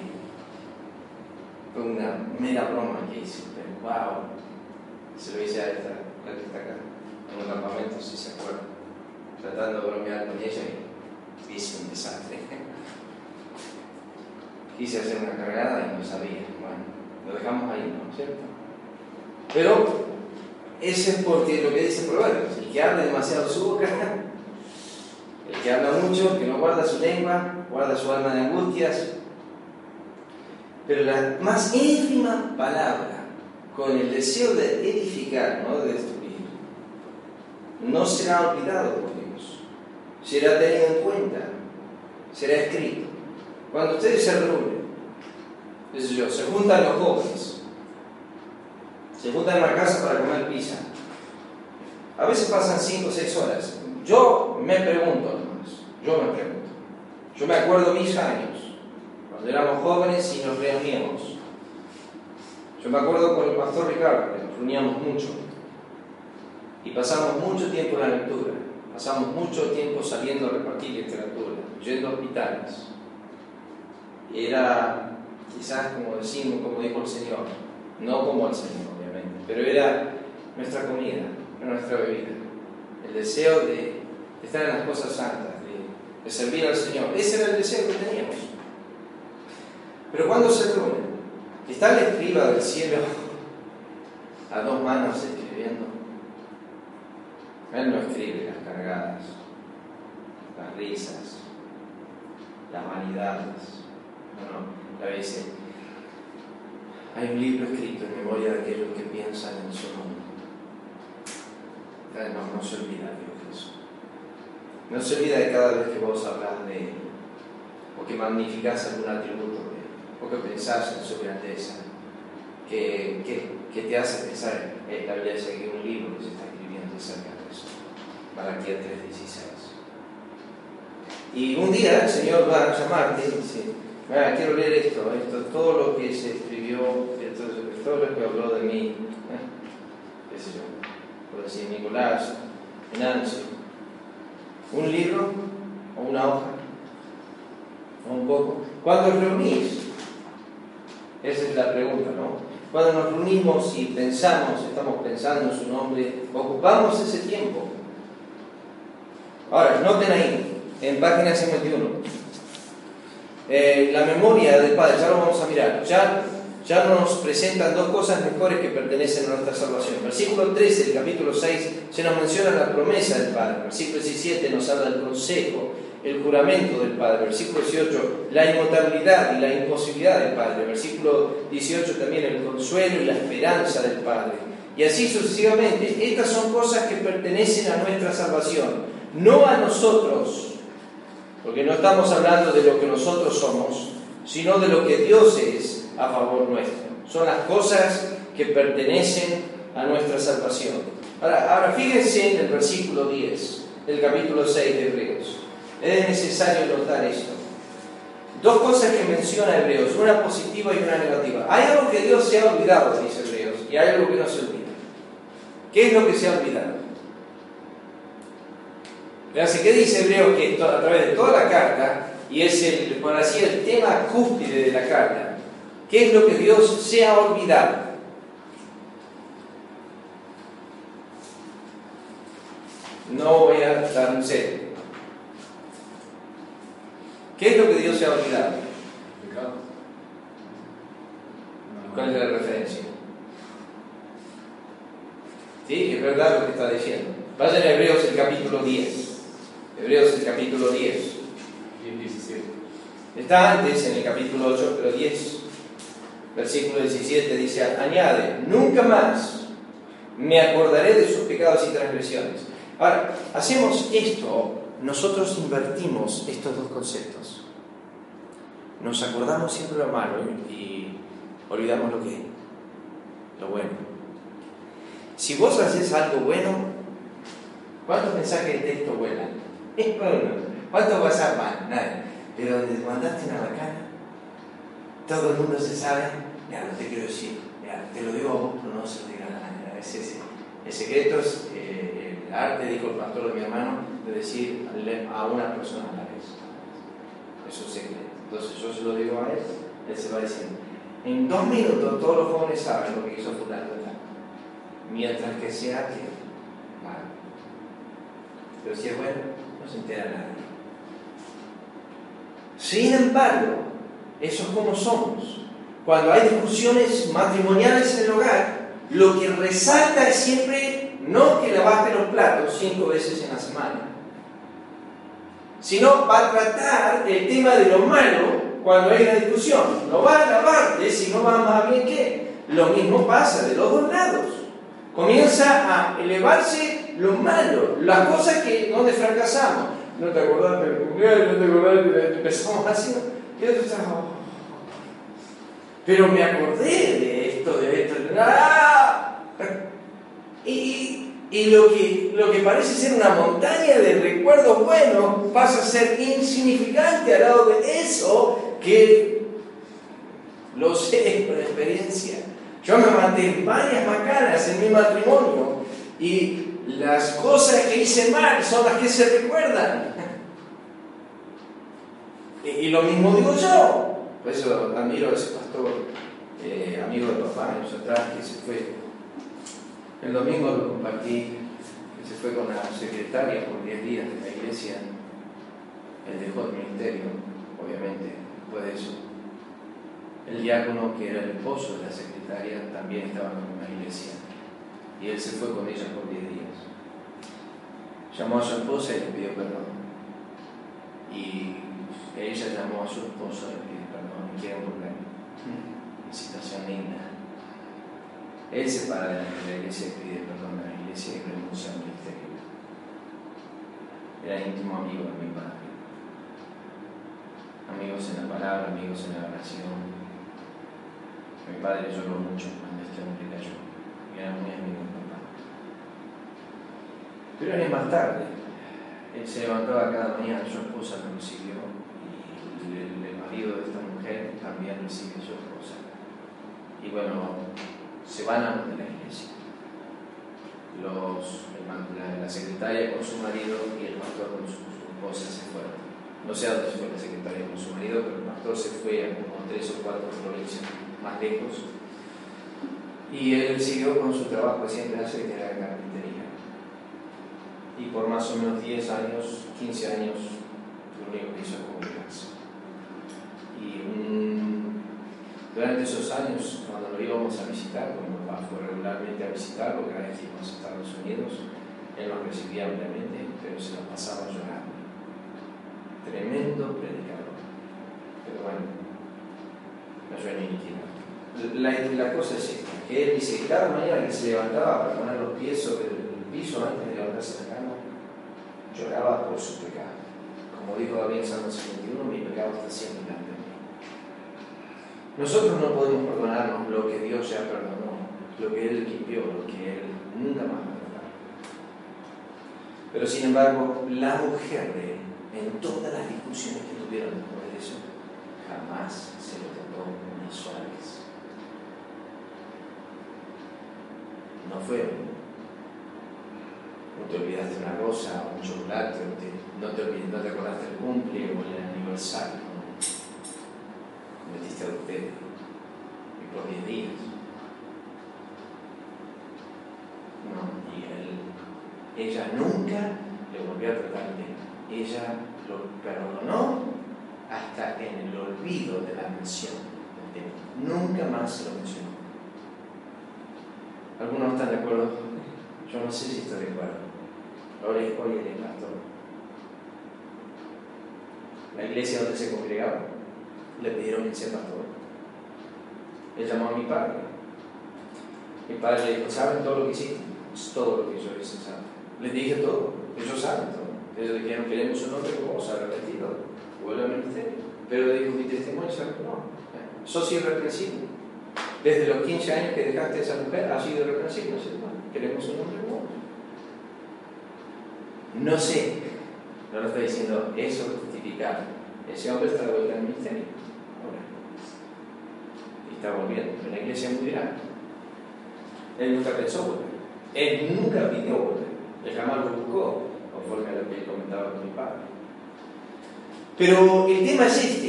Fue una mera broma que hice, pero wow. Se lo hice a esta, a esta acá, en un campamento, si se acuerda tratando de bromear con ella y hice un desastre. Quise hacer una cargada y no sabía. Bueno, lo dejamos ahí, ¿no? ¿Cierto? Pero ese es porque lo que dice Proverbios, el que habla demasiado su boca, el que habla mucho, que no guarda su lengua, guarda su alma de angustias. Pero la más ínfima palabra, con el deseo de edificar, no de destruir, no será olvidado será tenido en cuenta, será escrito. Cuando ustedes se reúnen, yo, se juntan los jóvenes, se juntan en la casa para comer pizza. A veces pasan 5 o 6 horas. Yo me pregunto, yo me pregunto. Yo me acuerdo mis años, cuando éramos jóvenes y nos reuníamos. Yo me acuerdo con el pastor Ricardo, que nos reuníamos mucho y pasamos mucho tiempo en la lectura. Pasamos mucho tiempo saliendo a repartir literatura, yendo a hospitales, era quizás como decimos, como dijo el Señor, no como el Señor, obviamente, pero era nuestra comida, nuestra bebida, el deseo de estar en las cosas santas, de, servir al Señor. Ese era el deseo que teníamos. Pero cuando se reúnen, está el escriba del cielo a dos manos escribiendo. Él no escribe las cargadas, las risas, las vanidades. No, no, la dice. Hay un libro escrito en memoria de aquellos que piensan en su nombre. No, no se olvida de eso. No se olvida de cada vez que vos hablas de Él, o que magnificás algún atributo de Él, o que pensás en su grandeza, que, que, que te hace pensar en la dice que un libro que se está escribiendo acerca de eso. Malaquía 3:16. Y un día el Señor va a llamarte y dice, "Mira, quiero leer esto, esto, todo lo que se escribió, esto, todo lo que habló de mí, ¿eh? qué yo, por decir Nicolás, Nancy, un libro o una hoja, o un poco. ¿Cuándo os reunís? Esa es la pregunta, ¿no? Cuando nos reunimos y pensamos, estamos pensando en su nombre, ocupamos ese tiempo. Ahora, noten ahí, en página 51, eh, la memoria del Padre, ya lo vamos a mirar, ya, ya nos presentan dos cosas mejores que pertenecen a nuestra salvación. Versículo 13 del capítulo 6 se nos menciona la promesa del Padre, versículo 17 nos habla del consejo, el juramento del Padre. Versículo 18, la inmutabilidad y la imposibilidad del Padre. Versículo 18 también el consuelo y la esperanza del Padre. Y así sucesivamente. Estas son cosas que pertenecen a nuestra salvación, no a nosotros, porque no estamos hablando de lo que nosotros somos, sino de lo que Dios es a favor nuestro. Son las cosas que pertenecen a nuestra salvación. Ahora, fíjense en el versículo 10 del capítulo 6 de Hebreos. Es necesario notar esto. Dos cosas que menciona Hebreos, una positiva y una negativa. Hay algo que Dios se ha olvidado, dice Hebreos, y hay algo que no se olvida. ¿Qué es lo que se ha olvidado? Fíjense, ¿qué dice Hebreos que a través de toda la carta, y es el, por así el tema cúspide de la carta, ¿qué es lo que Dios se ha olvidado? No voy a estar en serio. ¿Qué es lo que Dios se ha olvidado? ¿Cuál es la referencia? Sí, es verdad lo que está diciendo. Vayan a Hebreos el capítulo 10. Hebreos el capítulo 10. 10, 17. Está antes en el capítulo 8, pero 10. Versículo 17 dice, añade, nunca más me acordaré de sus pecados y transgresiones. Ahora, hacemos esto, nosotros invertimos estos dos conceptos. Nos acordamos siempre lo malo y olvidamos lo que lo bueno. Si vos haces algo bueno, ¿cuántos mensajes de texto vuelan? Bueno, ¿cuántos WhatsApp van? Nada. Pero donde te mandaste una bacana, todo el mundo se sabe, ya no te quiero decir, te lo digo a vos, pero no se lo diga a nadie. Es ese. El secreto es eh, el arte, dijo el pastor de mi hermano, de decir a una persona a la vez. Es un secreto. Entonces yo se lo digo a él, él se va diciendo. En dos minutos todos los jóvenes saben lo que hizo fulano. Mientras que sea que malo. Pero si es bueno, se entera nadie. Sin embargo, eso es como somos. Cuando hay discusiones matrimoniales en el hogar, lo que resalta es siempre no que lavaste los platos cinco veces en la semana, sino va a tratar el tema de lo malo cuando hay una discusión. No va a lavarte si no va más bien que. Lo mismo pasa de los dos lados. Comienza a elevarse lo malo, las cosas que donde fracasamos. No te acordás cumpleaños, no te acordás de empezamos "Oh". Pero me acordé de esto, de esto. de- ¡Ah! Y, y lo, que, lo que parece ser una montaña de recuerdos buenos pasa a ser insignificante al lado de eso que lo sé por experiencia. Yo me mandé varias macanas en mi matrimonio y las cosas que hice mal son las que se recuerdan. Y, y lo mismo digo yo. Por eso admiro a ese pastor, eh, amigo de papá, años atrás, que se fue. El domingo lo compartí, que se fue con la secretaria por 10 días de la iglesia. Él dejó el ministerio, obviamente, después de eso. El diácono, que era el esposo de la secretaria, también estaba con la iglesia. Y él se fue con ella por 10 días. Llamó a su esposa y le pidió perdón. Y ella llamó a su esposo y le pidió perdón y quieren volver. Una situación linda. Él se para de la iglesia y pide perdón a la iglesia y renuncia al ministerio. Era íntimo amigo de mi padre. Amigos en la palabra, amigos en la oración. Mi padre lloró mucho cuando este hombre cayó. Era muy amigo de papá. Pero años más tarde, él se levantaba cada mañana, su esposa lo recibió y el, marido de esta mujer también recibe su esposa. Y bueno, se van a de la iglesia. Los, la, la, secretaria con su marido y el pastor con su, su, esposa se fueron. No sé a dónde se fue la secretaria con su marido, pero el pastor se fue a como tres o cuatro provincias más lejos. Y él siguió con su trabajo que siempre hace, que era carpintería. Y por más o menos 10 años, 15 años, lo único que hizo es congregarse. Y durante esos años, cuando lo íbamos a visitar, cuando papá fue regularmente a visitarlo, que íbamos a Estados Unidos, él nos recibía ampliamente, pero se nos pasaba llorando. Tremendo predicador. Pero bueno, cayó en iniquidad. La, la, cosa es esta, que él dice cada mañana que se levantaba para poner los pies sobre el piso antes de levantarse la cama, lloraba por su pecado. Como dijo David en Salmo 51, mi pecado está siempre delante de mí. Nosotros no podemos perdonarnos lo que Dios ya perdonó, lo que Él limpió, lo que Él nunca más perdonó. Pero sin embargo, la mujer de él, en todas las discusiones que tuvieron después de eso, jamás se lo tocó una sola vez. No fue no te olvidaste una rosa o un chocolate, no te, no te, olvidaste, no te acordaste el cumple o el aniversario, ¿no? metiste a usted y por 10 días. No, y él, ella nunca le volvió a tratar bien. Ella lo perdonó hasta en el olvido de la mención del tema. Nunca más se lo mencionó. ¿Algunos están de acuerdo? Yo no sé si estoy de acuerdo. Ahora hoy él es pastor. La iglesia donde se congregaba le pidieron que sea pastor. Él llamó a mi padre. Mi padre le dijo, ¿saben todo lo que hiciste? Es todo lo que yo hice, ¿saben? Les dije todo, ellos saben todo. Ellos dijeron, queremos un hombre como vos, arrepentido, vuelve al ministerio. Pero dijo, mi testimonio se no. Sos irreprensible. Desde los 15 años que dejaste a esa mujer, has sido irreprensible, ¿no? Queremos un hombre. No sé, no lo estoy diciendo eso justificado. Ese hombre está de vuelta en el ministerio. Ahora. Y está volviendo. En la iglesia muy grande. Él nunca pensó volver. Él nunca pidió volver. Él jamás lo buscó, conforme a lo que comentaba con mi padre. Pero el tema es este.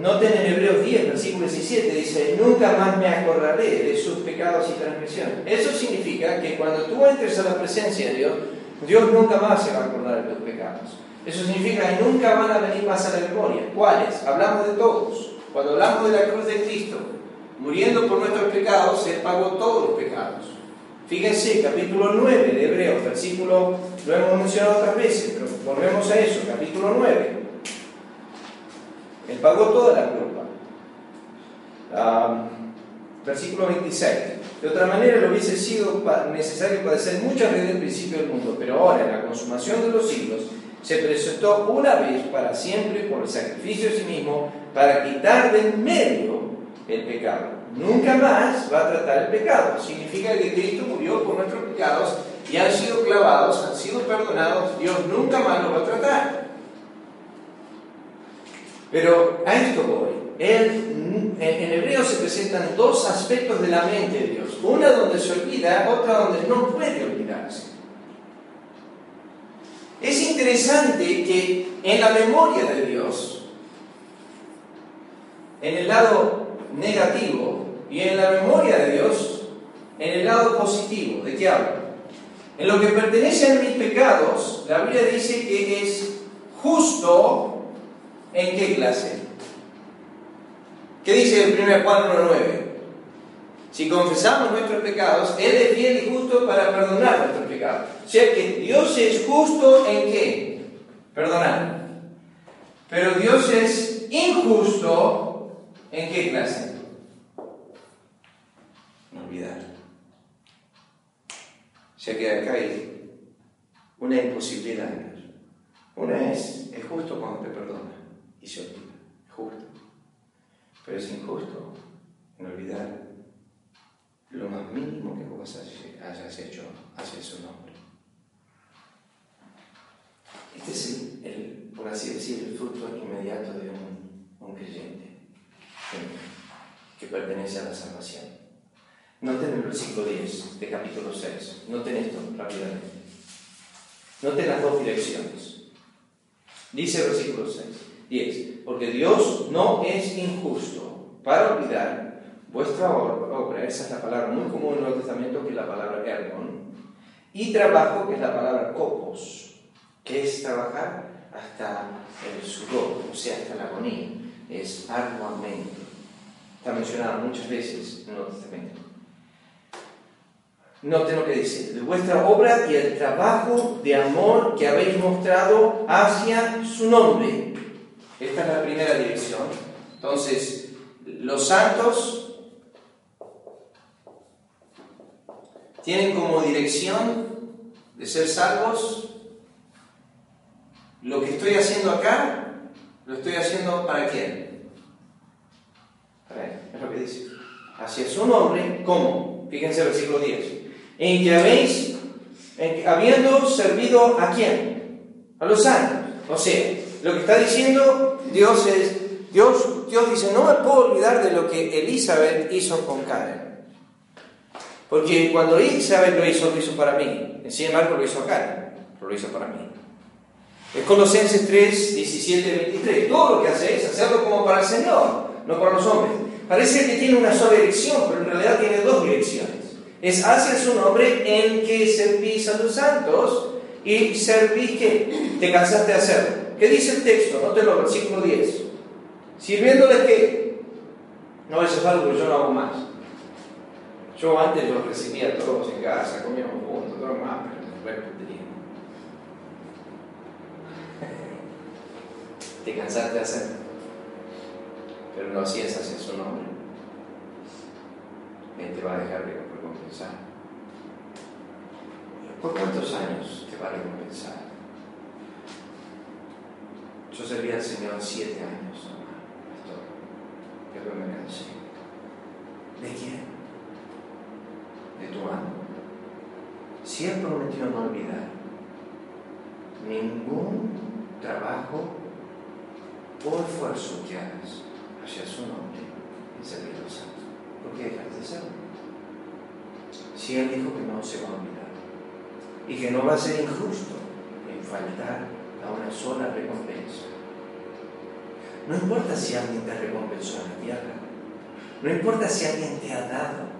Noten en Hebreos 10, versículo 17, dice, nunca más me acordaré de sus pecados y transgresiones. Eso significa que cuando tú entres a la presencia de Dios, Dios nunca más se va a acordar de tus pecados. Eso significa que nunca van a venir más a la memoria. ¿Cuáles? Hablamos de todos. Cuando hablamos de la cruz de Cristo, muriendo por nuestros pecados, Él pagó todos los pecados. Fíjense, capítulo 9 de Hebreos, versículo, lo hemos mencionado otras veces, pero volvemos a eso, capítulo 9. Él pagó toda la culpa. Um, versículo 26. De otra manera, le hubiese sido necesario padecer muchas desde el principio del mundo, pero ahora, en la consumación de los siglos, se presentó una vez para siempre por el sacrificio de sí mismo para quitar de en medio el pecado. Nunca más va a tratar el pecado. Significa que Cristo murió por nuestros pecados y han sido clavados, han sido perdonados. Dios nunca más lo va a tratar. Pero a esto voy. Él, en hebreo se presentan dos aspectos de la mente de Dios. Una donde se olvida, otra donde no puede olvidarse. Es interesante que en la memoria de Dios en el lado negativo y en la memoria de Dios en el lado positivo. ¿De qué hablo? En lo que pertenece a mis pecados, la Biblia dice que es justo en qué clase. ¿Qué dice el 1 Juan 1.9? Si confesamos nuestros pecados, Él es fiel y justo para perdonar nuestros pecados. O sea que Dios es justo en qué? Perdonar. Pero Dios es injusto en qué clase? No olvidar. O sea que acá hay una imposibilidad. Una es, es justo cuando te perdona y se olvida. Justo. Pero es injusto en olvidar lo más mínimo que vos hayas hecho hacia su nombre. Este es el, por así decir, el fruto inmediato de un, un creyente que pertenece a la salvación. Noten el versículo 10 de capítulo 6. Noten esto rápidamente. Noten las dos direcciones. Dice el versículo 6, 10. Porque Dios no es injusto para olvidar vuestra obra, esa es la palabra muy común en el Nuevo Testamento, que es la palabra ergon, y trabajo, que es la palabra copos, que es trabajar hasta el sudor, o sea, hasta la agonía, es arduamente. Está mencionado muchas veces en el Nuevo Testamento. Noten lo que dice, de vuestra obra y el trabajo de amor que habéis mostrado hacia su nombre. Esta es la primera dirección. Entonces, los santos tienen como dirección de ser salvos, lo que estoy haciendo acá, lo estoy haciendo para quién? Para él, es lo que dice. Hacia su nombre, ¿cómo? Fíjense el versículo 10. En que habéis, habiendo servido a quién? A los santos. O sea, lo que está diciendo Dios es, Dios, Dios dice, no me puedo olvidar de lo que Elizabeth hizo con Karen. Porque cuando Isabel lo hizo, lo hizo para mí. Sin embargo, lo hizo pero lo hizo para mí. Es Colosenses 3, 17, 23. Todo lo que hace es hacerlo como para el Señor, no para los hombres. Parece que tiene una sola dirección, pero en realidad tiene dos direcciones. Es hacia su nombre en que servís a los santos y servís que te cansaste de hacerlo. ¿Qué dice el texto? Nótelo, versículo 10. Sirviéndoles que, no, eso es algo que yo no hago más. Yo antes los recibía todos en casa, comíamos juntos, todo más, pero después [laughs] tenía. Te cansaste de hacerlo, pero lo hacías hacia su nombre. Él te va a dejar de recompensar. ¿Por cuántos años te va a recompensar? Yo serví al Señor siete años, pastor. Pero me cansé. ¿De quién? de tu amo. Si Él prometió no olvidar ningún trabajo o esfuerzo que hagas hacia su nombre en servir a los santos, ¿por qué dejas de hacerlo? Si Él dijo que no se va a olvidar y que no va a ser injusto en faltar a una sola recompensa. No importa si alguien te recompensó en la tierra, no importa si alguien te ha dado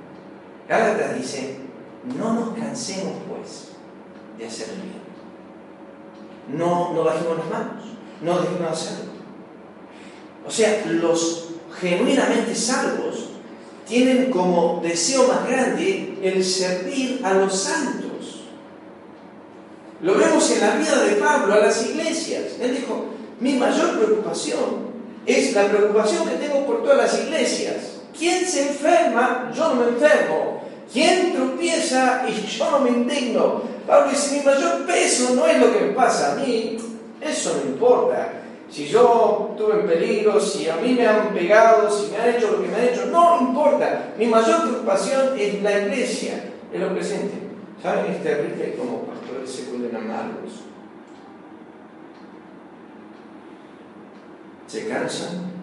Gálatas dice, no nos cansemos pues de hacer el bien. No, no bajemos las manos, no dejemos de hacerlo. O sea, los genuinamente salvos tienen como deseo más grande el servir a los santos. Lo vemos en la vida de Pablo a las iglesias. Él dijo, mi mayor preocupación es la preocupación que tengo por todas las iglesias. ¿Quién se enferma? Yo no me enfermo. ¿Quién tropieza y yo no me indigno? Pablo dice, mi mayor peso no es lo que me pasa a mí, eso no importa. Si yo estuve en peligro, si a mí me han pegado, si me han hecho lo que me han hecho, no importa. Mi mayor preocupación es la iglesia, es lo presente. ¿Saben? Es terrible como se pueden amarlos. Se cansan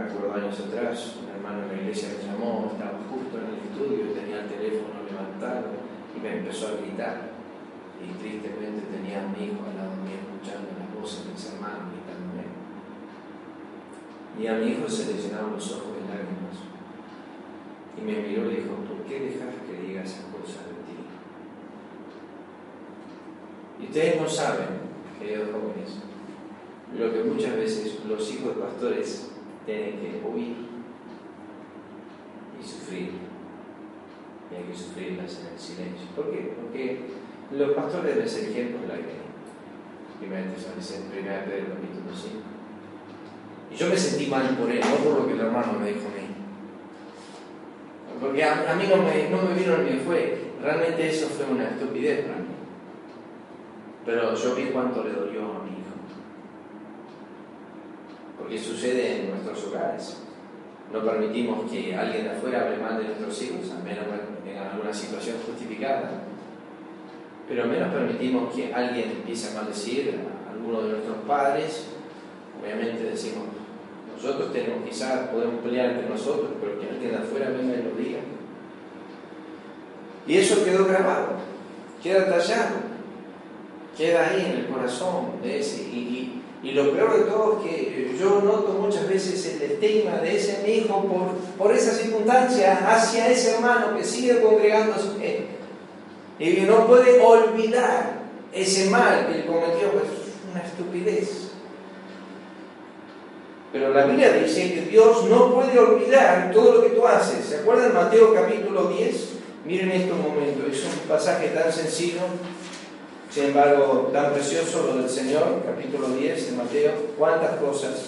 me acuerdo años atrás, un hermano en la iglesia me llamó, estaba justo en el estudio, tenía el teléfono levantado y me empezó a gritar. Y tristemente tenía a mi hijo al lado mío escuchando las voces de ese hermano gritándome. Y a mi hijo se le llenaron los ojos de lágrimas. Y me miró y dijo, ¿por qué dejas que diga esas cosas de ti? Y ustedes no saben, queridos jóvenes, lo que muchas veces los hijos de pastores tienen que oír y sufrir. Y hay que sufrirlas en el silencio. ¿Por qué? Porque los pastores deben ser ejemplos de la iglesia. Primera Pedro capítulo 5. Y yo me sentí mal por él, no por lo que el hermano me dijo a mí. Porque a, mí no me, no me vino ni fue. Realmente eso fue una estupidez para mí. Pero yo vi cuánto le dolió a mi hijo. Porque sucede en nuestros hogares. No permitimos que alguien de afuera hable mal de nuestros hijos, a menos en alguna situación justificada. Pero al menos permitimos que alguien empiece a maldecir a alguno de nuestros padres. Obviamente decimos, nosotros tenemos quizás, podemos pelear entre nosotros, pero que alguien de afuera venga y lo diga. Y eso quedó grabado, queda tallado, queda ahí en el corazón de ese. Y, lo peor de todo es que yo noto muchas veces el estigma de ese mi hijo por, por esa circunstancia hacia ese hermano que sigue congregándose y no puede olvidar ese mal que cometió, pues es una estupidez. Pero la Biblia dice que Dios no puede olvidar todo lo que tú haces. ¿Se acuerdan Mateo capítulo 10? Miren estos momentos, es un pasaje tan sencillo, sin embargo tan precioso lo del Señor, capítulo 10 de Mateo. ¿Cuántas cosas?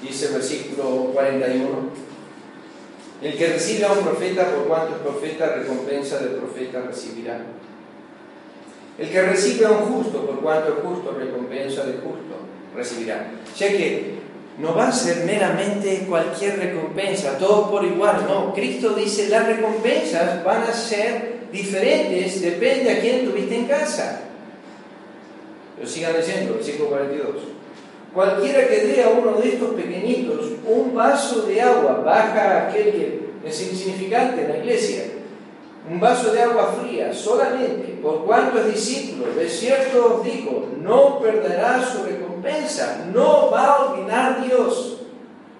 Dice el versículo 41. El que recibe a un profeta por cuanto es profeta, recompensa del profeta recibirá. El que recibe a un justo, por cuanto es justo, recompensa de justo recibirá. Ya que no va a ser meramente cualquier recompensa, todo por igual, no. Cristo dice las recompensas van a ser diferentes, depende a quién tuviste en casa. Pero sigan leyendo, versículo 42. Cualquiera que dé a uno de estos pequeñitos un vaso de agua, baja aquel que es insignificante en la iglesia, un vaso de agua fría solamente, por cuanto es discípulo, de cierto os digo, no perderá su recompensa, no va a olvidar Dios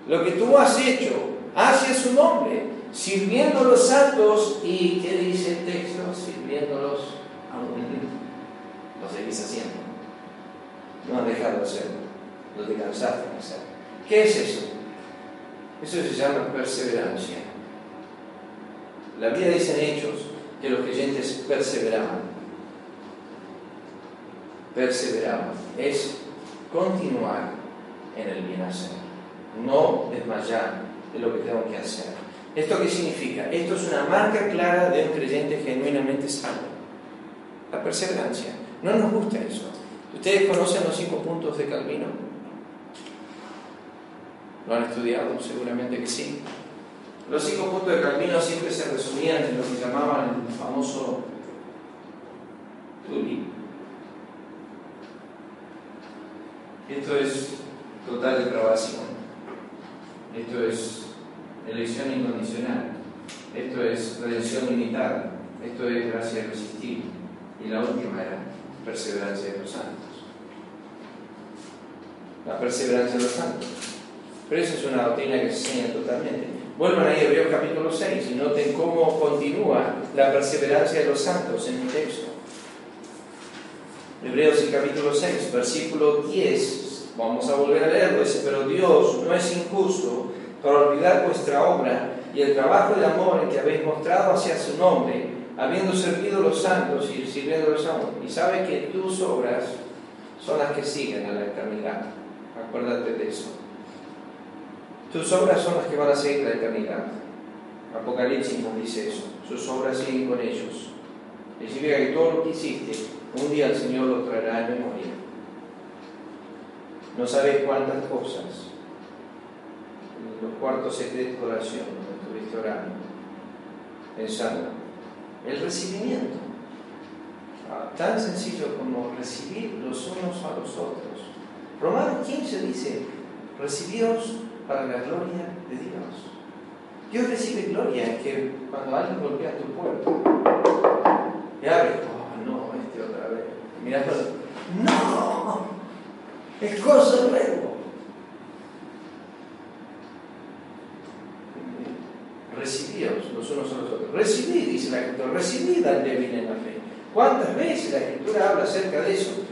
lo que tú has hecho hacia su nombre, sirviendo a los santos y, ¿qué dice el texto? Sirviéndolos aún. Lo seguís haciendo. No han dejado de hacerlo, lo descansaste de hacerlo. ¿Qué es eso? Eso se llama perseverancia. La Biblia dice en Hechos que los creyentes perseveraban. Perseveraban. Es continuar en el bien hacer. No desmayar de lo que tengo que hacer. ¿Esto qué significa? Esto es una marca clara de un creyente genuinamente salvo. La perseverancia. No nos gusta eso. ¿Ustedes conocen los cinco puntos de Calvino? ¿Lo han estudiado? Seguramente que sí. Los cinco puntos de Calvino siempre se resumían en lo que llamaban el famoso Tuli. Esto es total depravación. Esto es elección incondicional. Esto es redención limitada. Esto es gracia irresistible. Y la última era perseverancia de los santos. La perseverancia de los santos. Pero esa es una doctrina que se enseña totalmente. Vuelvan ahí a Hebreos capítulo 6 y noten cómo continúa la perseverancia de los santos en el texto. Hebreos capítulo 6, versículo 10. Vamos a volver a leerlo. Dice, pero Dios no es injusto para olvidar vuestra obra y el trabajo de amor que habéis mostrado hacia su nombre, habiendo servido los santos y sirviéndolos aún. Y sabe que tus obras son las que siguen a la eternidad. Acuérdate de eso. Tus obras son las que van a seguir la eternidad. Apocalipsis nos dice eso. Sus obras siguen con ellos. Significa que todo lo que hiciste, un día el Señor lo traerá en memoria. No sabes cuántas cosas. En los cuartos secretos de oración, donde estuviste orando, pensando. El recibimiento. Ah, tan sencillo como recibir los unos a los otros. Romanos 15 dice, recibidos para la gloria de Dios. Dios recibe gloria que cuando alguien golpea tu puerta y abre, oh no, este otra vez, mirando, no, es cosa nuevo. Recibíos los unos a los otros. Recibid, dice la Escritura, recibid al débil en la fe. ¿Cuántas veces la Escritura habla acerca de eso?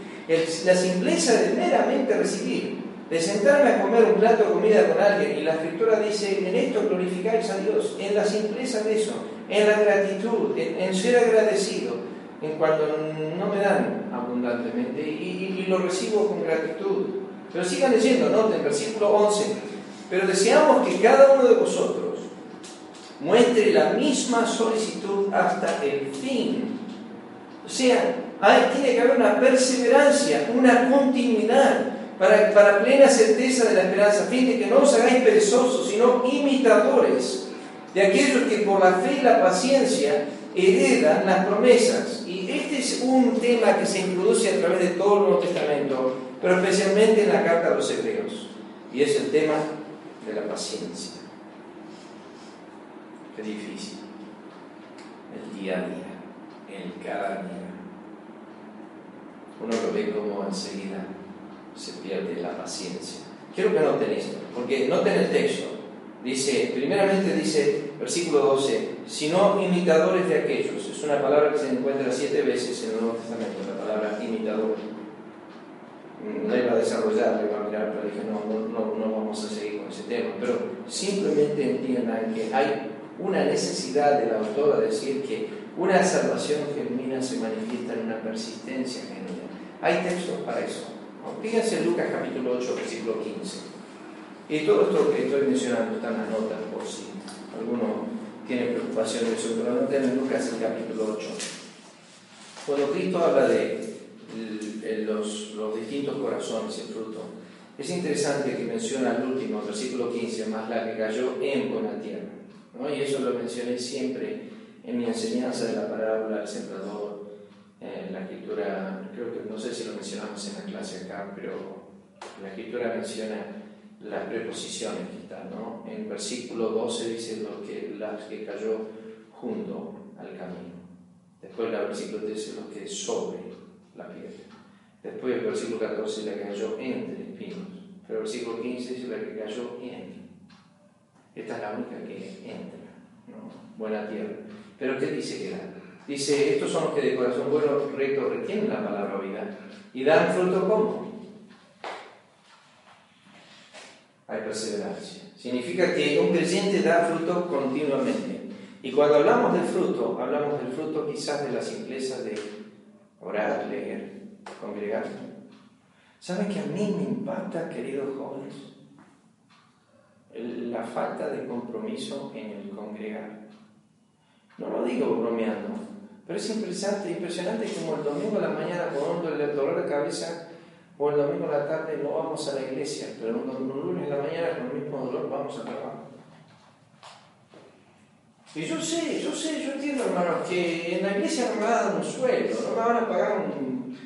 la simpleza de meramente recibir, de sentarme a comer un plato de comida con alguien, y la Escritura dice, en esto glorificáis a Dios, en la simpleza de eso, en la gratitud, en, ser agradecido, en cuando no me dan abundantemente, y, y lo recibo con gratitud. Pero sigan leyendo, noten, versículo 11, pero deseamos que cada uno de vosotros muestre la misma solicitud hasta el fin. O sea, tiene que haber una perseverancia, una continuidad para, para plena certeza de la esperanza, fin de que no os hagáis perezosos, sino imitadores de aquellos que por la fe y la paciencia heredan las promesas. Y este es un tema que se introduce a través de todo el Nuevo Testamento, pero especialmente en la carta a los hebreos, y es el tema de la paciencia. Qué difícil. El día a día, el cada día. Uno lo ve como enseguida se pierde la paciencia. Quiero que noten esto, porque noten el texto. Dice, primeramente dice, versículo 12, sino imitadores de aquellos. Es una palabra que se encuentra siete veces en el Nuevo Testamento, la palabra imitador. No iba a desarrollar, iba a mirar, pero dije, no, no, no vamos a seguir con ese tema. Pero simplemente entiendan que hay una necesidad del autor de decir que una salvación genuina se manifiesta en una persistencia genuina. Hay textos para eso. Fíjense en Lucas capítulo 8, versículo 15. Y todo esto que estoy mencionando está en las notas por si alguno tiene preocupación de eso, pero noten en Lucas el capítulo 8. Cuando Cristo habla de los, los distintos corazones, el fruto, es interesante que menciona el último, versículo 15, más la que cayó en buena tierra. Y eso lo mencioné siempre en mi enseñanza de la parábola del sembrador, en la escritura, creo que no sé si lo mencionamos en la clase acá, pero la escritura menciona las preposiciones que están, ¿no? En versículo 12 dice lo que, las que cayó junto al camino. Después el versículo 13 lo que sobre la piedra. Después el versículo 14 la que cayó entre espinos. Pero el versículo 15 dice la que cayó en esta es la única que entra. Buena tierra. Pero ¿qué dice que da? Dice, estos son los que de corazón bueno, recto, retienen la palabra vida. ¿Y dan fruto cómo? Hay perseverancia. Significa que un creyente da fruto continuamente. Y cuando hablamos del fruto, hablamos del fruto quizás de la simpleza de orar, leer, congregar. ¿Saben que a mí me impacta, queridos jóvenes? la falta de compromiso en el congregar. No lo digo bromeando, pero es impresionante, impresionante como el domingo a la mañana con el dolor de cabeza o el domingo a la tarde no vamos a la iglesia, pero el lunes a la mañana con el mismo dolor vamos a trabajar. Y yo sé, yo sé, yo entiendo, hermanos, que en la iglesia no me van a dar un sueldo, no me van a pagar un,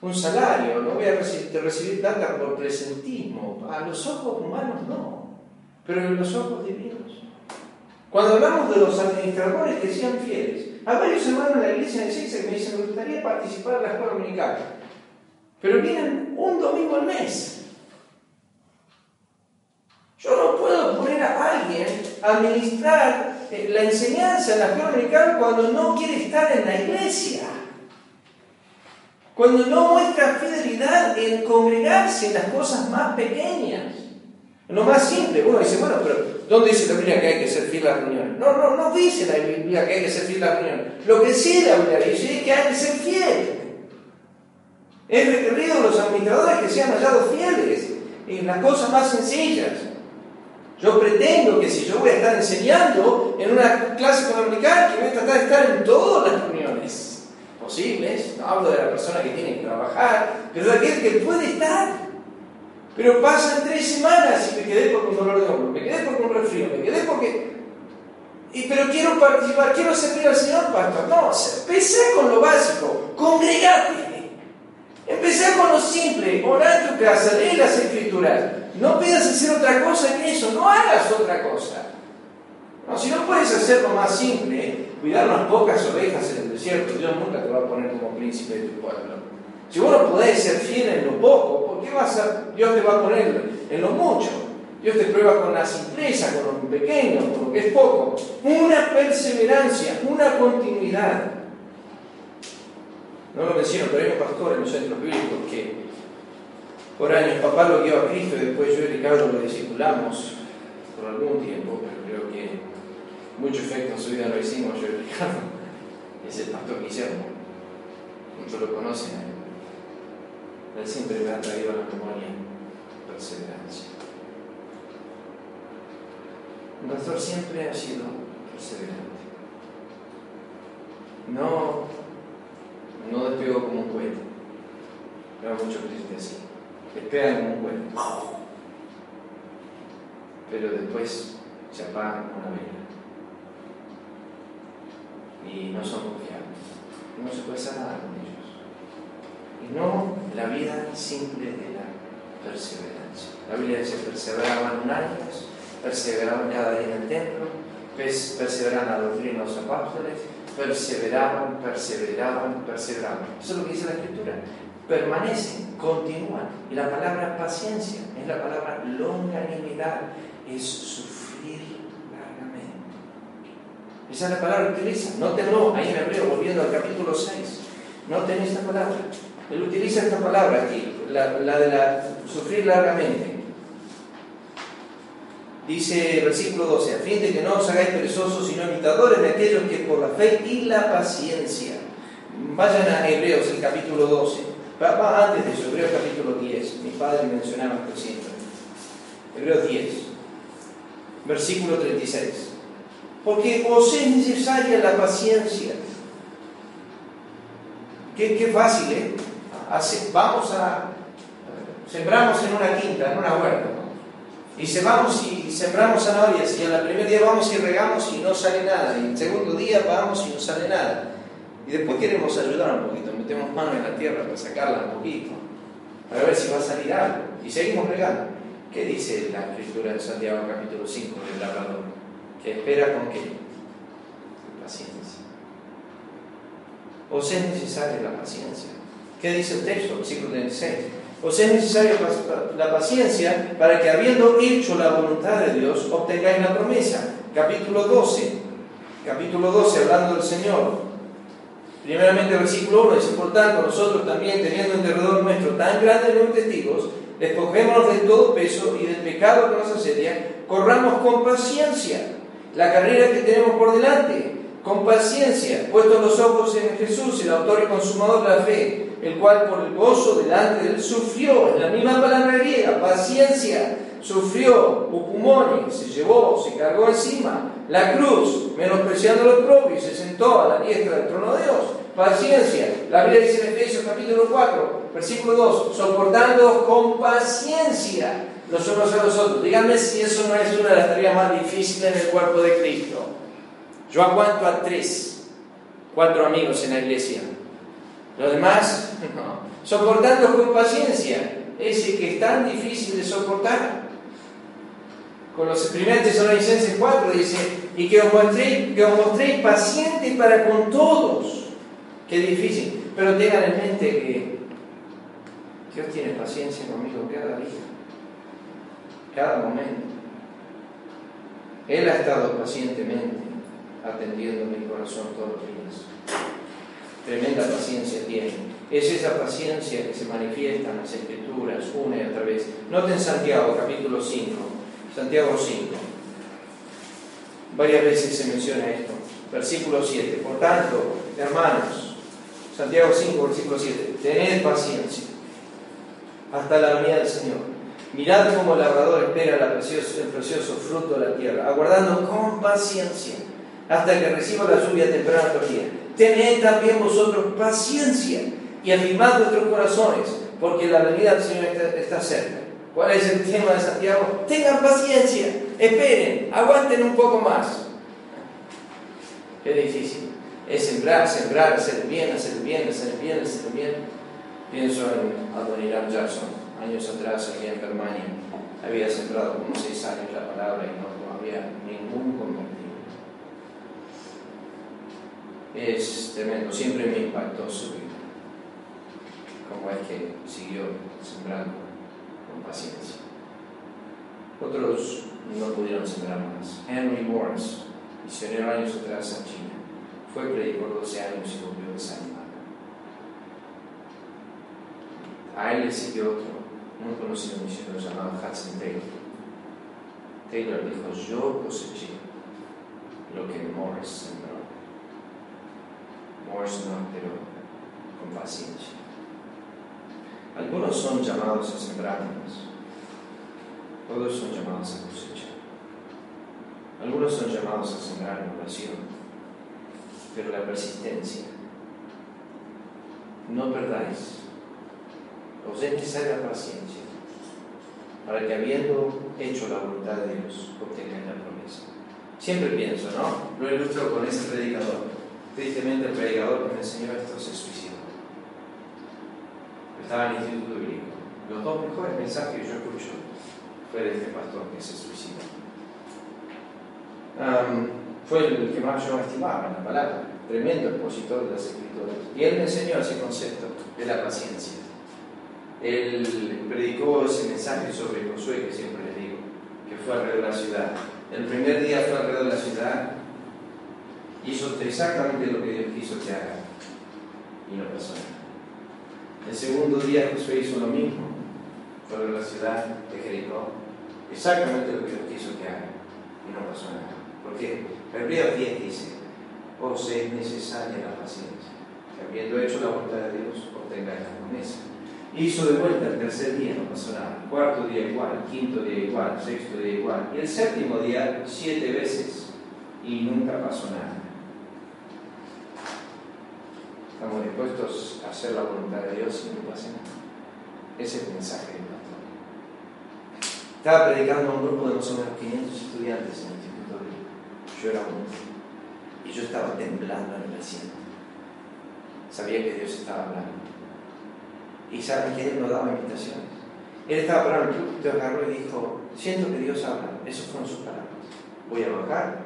un salario, no voy a recibir, recibir plata por presentismo. A los ojos humanos no pero en los ojos divinos. Cuando hablamos de los administradores que sean fieles, hay varios hermanos en la iglesia de Six que me dicen, me gustaría participar en la escuela dominical, pero vienen un domingo al mes. Yo no puedo poner a alguien a administrar eh, la enseñanza en la escuela dominical cuando no quiere estar en la iglesia. Cuando no muestra fidelidad en congregarse en las cosas más pequeñas. Lo más simple, uno dice, bueno, pero ¿dónde dice la Biblia que hay que ser fiel a las reuniones? No, no, no dice la Biblia que hay que ser fiel a las reuniones. Lo que sí la Biblia es que hay que ser fiel. Es requerido los administradores que sean hallados fieles en las cosas más sencillas. Yo pretendo que si yo voy a estar enseñando en una clase dominical, que voy a tratar de estar en todas las reuniones posibles, no hablo de la persona que tiene que trabajar, pero de aquel que puede estar. Pero pasan tres semanas y me quedé por un dolor de hombro, me quedé por un resfrío, me quedé porque... Y, pero quiero participar, quiero servir al Señor, pastor. No, empecé con lo básico, congregate. Empecé con lo simple, orar en tu casa, lee las escrituras. No pidas hacer otra cosa que eso, no hagas otra cosa. No, si no puedes hacer lo más simple, cuidar unas pocas ovejas en el desierto, Dios nunca te va a poner como príncipe de tu pueblo. Si vos no podés ser fiel en lo poco, ¿Por qué vas a, Dios te va a poner en lo mucho? Dios te prueba con la simpleza, con lo pequeño, con lo que es poco. Una perseverancia, una continuidad. No lo menciono, pero hay un pastor en los centros bíblicos que por años papá lo guió a Cristo y después yo y Ricardo lo discipulamos por algún tiempo, pero creo que mucho efecto en su vida lo hicimos yo y Ricardo. [laughs] Es el pastor Guillermo. Muchos lo conocen. Él siempre me ha traído a la memoria perseverancia. Un pastor siempre ha sido perseverante. No, no despegó como un cohete. Veo mucho triste así. Despega como un cohete. Pero después se apaga una vela. Y no son confiables. No se puede nada con ellos. Y no la vida simple de la perseverancia. La Biblia dice perseveraban unánimes perseveraban cada día en el templo, perseveraban a la doctrina de los apóstoles, perseveraban, perseveraban, perseveraban. Eso es lo que dice la Escritura. Permanecen, continúan. Y la palabra paciencia es la palabra longanimidad, es sufrir largamente. Esa es la palabra que utiliza. Nótenlo ahí en hebreo, volviendo al capítulo 6. Noten esta palabra. Él utiliza esta palabra aquí, la, de la sufrir largamente. Dice el versículo 12, a fin de que no os hagáis perezosos, sino imitadores de aquellos que por la fe y la paciencia. Vayan a Hebreos, el capítulo 12. Va antes de eso, Hebreos capítulo 10. Mi padre mencionaba siempre. Hebreos 10, versículo 36. Porque os es necesaria la paciencia. Qué, qué fácil, ¿eh? vamos a. Sembramos en una quinta, en una huerta. Y se vamos y sembramos zanahorias y al primer día vamos y regamos y no sale nada. Y el segundo día vamos y no sale nada. Y después queremos ayudar un poquito, metemos mano en la tierra para sacarla un poquito, para ver si va a salir algo. Y seguimos regando. ¿Qué dice la escritura de Santiago capítulo 5 del labrador? Que espera con qué? Paciencia. ¿O sea necesaria la paciencia? ¿Qué dice el texto? Versículo 36 os es necesaria la paciencia para que habiendo hecho la voluntad de Dios obtengáis la promesa. Capítulo 12, capítulo 12, hablando del Señor. Primeramente versículo 1 dice, por tanto, nosotros también, teniendo en derredor nuestro tan grandes de testigos, despojémonos de todo peso y del pecado que nos asedia, corramos con paciencia la carrera que tenemos por delante, con paciencia, puestos los ojos en Jesús, el autor y consumador de la fe el cual por el gozo delante de él sufrió, en la misma palabra griega, paciencia, sufrió, upumone, se llevó, se cargó encima la cruz, menospreciando los propios, se sentó a la diestra del trono de Dios. Paciencia. La Biblia dice en Efesios capítulo 4, versículo 2, soportando con paciencia los unos a los otros. Díganme si eso no es una de las tareas más difíciles en el cuerpo de Cristo. Yo aguanto a tres, cuatro amigos en la iglesia. Los demás, no. Soportando con paciencia ese que es tan difícil de soportar. Con los primeros Tesalonicenses 4 dice, y que os mostréis, que os para con todos. Qué difícil. Pero tengan en mente que Dios tiene paciencia conmigo cada día, cada momento. Él ha estado pacientemente atendiendo mi corazón todos los días tremenda paciencia tiene. Es esa paciencia que se manifiesta en las Escrituras una y otra vez. Noten Santiago, capítulo 5. Santiago 5. Varias veces se menciona esto. Versículo 7. Por tanto, hermanos, Santiago 5, versículo 7. Tened paciencia hasta la venida del Señor. Mirad cómo el labrador espera el precioso fruto de la tierra, aguardando con paciencia hasta que reciba la lluvia temprana día tened también vosotros paciencia y afirmad vuestros corazones, porque la venida del Señor está, cerca. ¿Cuál es el tema de Santiago? Tengan paciencia, esperen, aguanten un poco más. Qué difícil. Es sembrar, sembrar, hacer bien, hacer bien, hacer bien, hacer bien. Pienso en Adoniram Jackson, años atrás aquí en Germania. Había sembrado como seis años la palabra y no había ningún convertido es tremendo, siempre me impactó su vida, como es que siguió sembrando con paciencia. Otros no pudieron sembrar más. Henry Morris, misionero años atrás en China, fue predicador 12 años y volvió desanimado. A él le siguió otro, un conocido misionero llamado Hudson Taylor. Taylor dijo, yo coseché lo que Morris sembró. Pero con paciencia. Algunos son llamados a sembrar todos son llamados a cosecha. Algunos son llamados a sembrar en oración, pero la persistencia. No perdáis. Os es necesaria paciencia para que habiendo hecho la voluntad de Dios, obtengáis la promesa. Siempre pienso, ¿no? Lo ilustro con ese predicador. Tristemente el predicador que me enseñó esto se suicidó. Estaba en el Instituto Bíblico. Los dos mejores mensajes que yo escucho fue de este pastor que se suicidó. fue el que más yo estimaba en la palabra, tremendo expositor de las escrituras. Y él me enseñó ese concepto de la paciencia. Él predicó ese mensaje sobre Josué que siempre les digo, que fue alrededor de la ciudad. El primer día fue alrededor de la ciudad, hizo exactamente lo que Dios quiso que haga y no pasó nada. El segundo día Josué hizo lo mismo, de la ciudad de Jericó exactamente lo que Dios quiso que haga y no pasó nada. ¿Por qué? Hebreos 10 dice, os es necesaria la paciencia, que habiendo hecho la voluntad de Dios, obtengáis la promesa. Hizo de vuelta el tercer día, no pasó nada. Cuarto día igual, quinto día igual, sexto día igual. Y el séptimo día siete veces y nunca pasó nada. Estamos dispuestos a hacer la voluntad de Dios y no pasa nada. Ese es el mensaje de estaba predicando a un grupo de más o menos 500 estudiantes en el Instituto Yo era uno. Y yo estaba temblando en el asiento. Sabía que Dios estaba hablando. Y saben que Él no daba invitaciones. Él estaba parado en el club, agarró y dijo, siento que Dios habla. Esas fueron sus palabras. Voy a bajar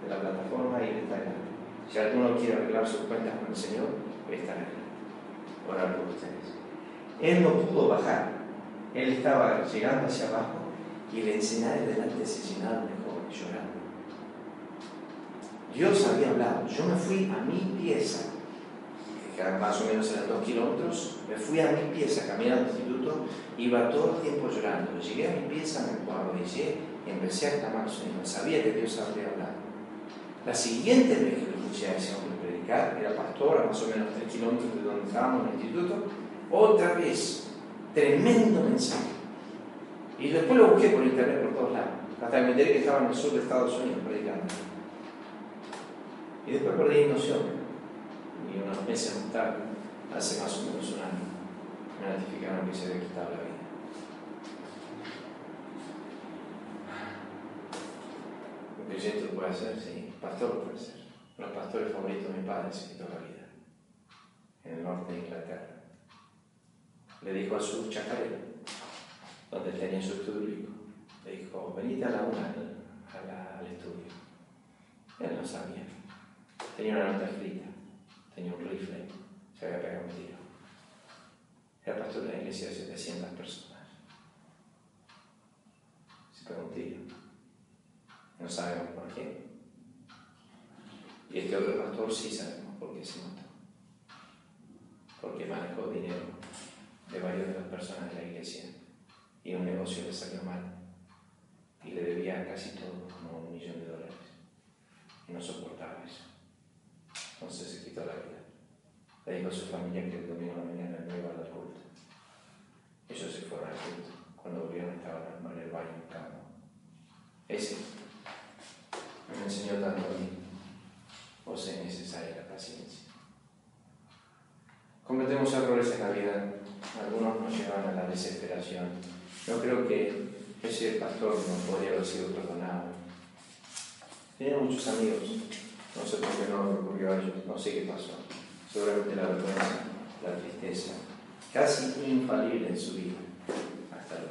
de la plataforma y ir a Si alguno quiere arreglar sus cuentas con el Señor, estar aquí. Orar por ustedes. Él no pudo bajar. Él estaba llegando hacia abajo y el escenario delante se llenaron de jóvenes llorando. Dios había hablado. Yo me fui a mi pieza, que más o menos eran dos kilómetros, me fui a mi pieza caminando al instituto, iba todo el tiempo llorando. Llegué a mi pieza, me arrodillé y empecé a clamar Señor. Sabía que Dios había hablado. La siguiente vez escuché a ese hombre predicar, era pastor a más o menos tres kilómetros de donde estábamos en el instituto, otra vez, tremendo mensaje y después lo busqué por internet por todos lados, hasta que me enteré que estaba en el sur de Estados Unidos predicando. Y después perdí noción. Y unos meses más tarde, hace más o menos un año, me notificaron que se había quitado la vida. Un creyente lo puede hacer, sí. Pastor lo puede hacer. Los pastores favoritos de mi padre se quitó la vida. En el norte de Inglaterra. Le dijo a su chacarero, donde tenía su estudio Le dijo, venite a la una al estudio. Él no sabía. Tenía una nota escrita, tenía un rifle, se había pegado un tiro. Era pastor de la iglesia de 700 personas. Se pegó un tiro. No sabemos por qué. Y este otro pastor sí sabemos por qué se mató. Porque manejó dinero de varias de las personas de la iglesia y un negocio le salió mal y le debía casi todo, como un millón de dólares. Y no soportaba eso. Entonces se quitó la vida. Le dijo a su familia que el domingo de la mañana no iba a dar culto. Ellos se fueron al culto. Cuando volvieron estaban en el baño en cama. Ese me enseñó tanto a mí. O sea, necesaria la paciencia. Cometemos errores en la vida. Algunos nos llevan a la desesperación yo creo que ese pastor no podría haber sido perdonado. Tenía muchos amigos, no sé por qué no recurrió a ellos, no sé qué pasó. Seguramente la vergüenza, la tristeza, casi infalible en su vida, hasta lo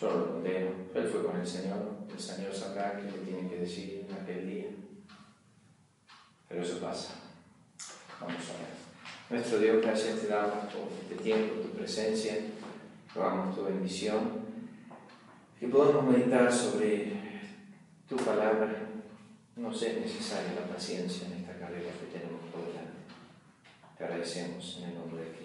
Yo no lo condeno, él fue con el Señor, el Señor sabrá qué le tiene que decir. Pero eso pasa. Vamos a ver. Nuestro Dios, gracias te damos por este tiempo, tu presencia rogamos tu bendición, que podamos meditar sobre tu palabra. No es necesaria la paciencia en esta carrera que tenemos por delante. Te agradecemos en el nombre de Cristo.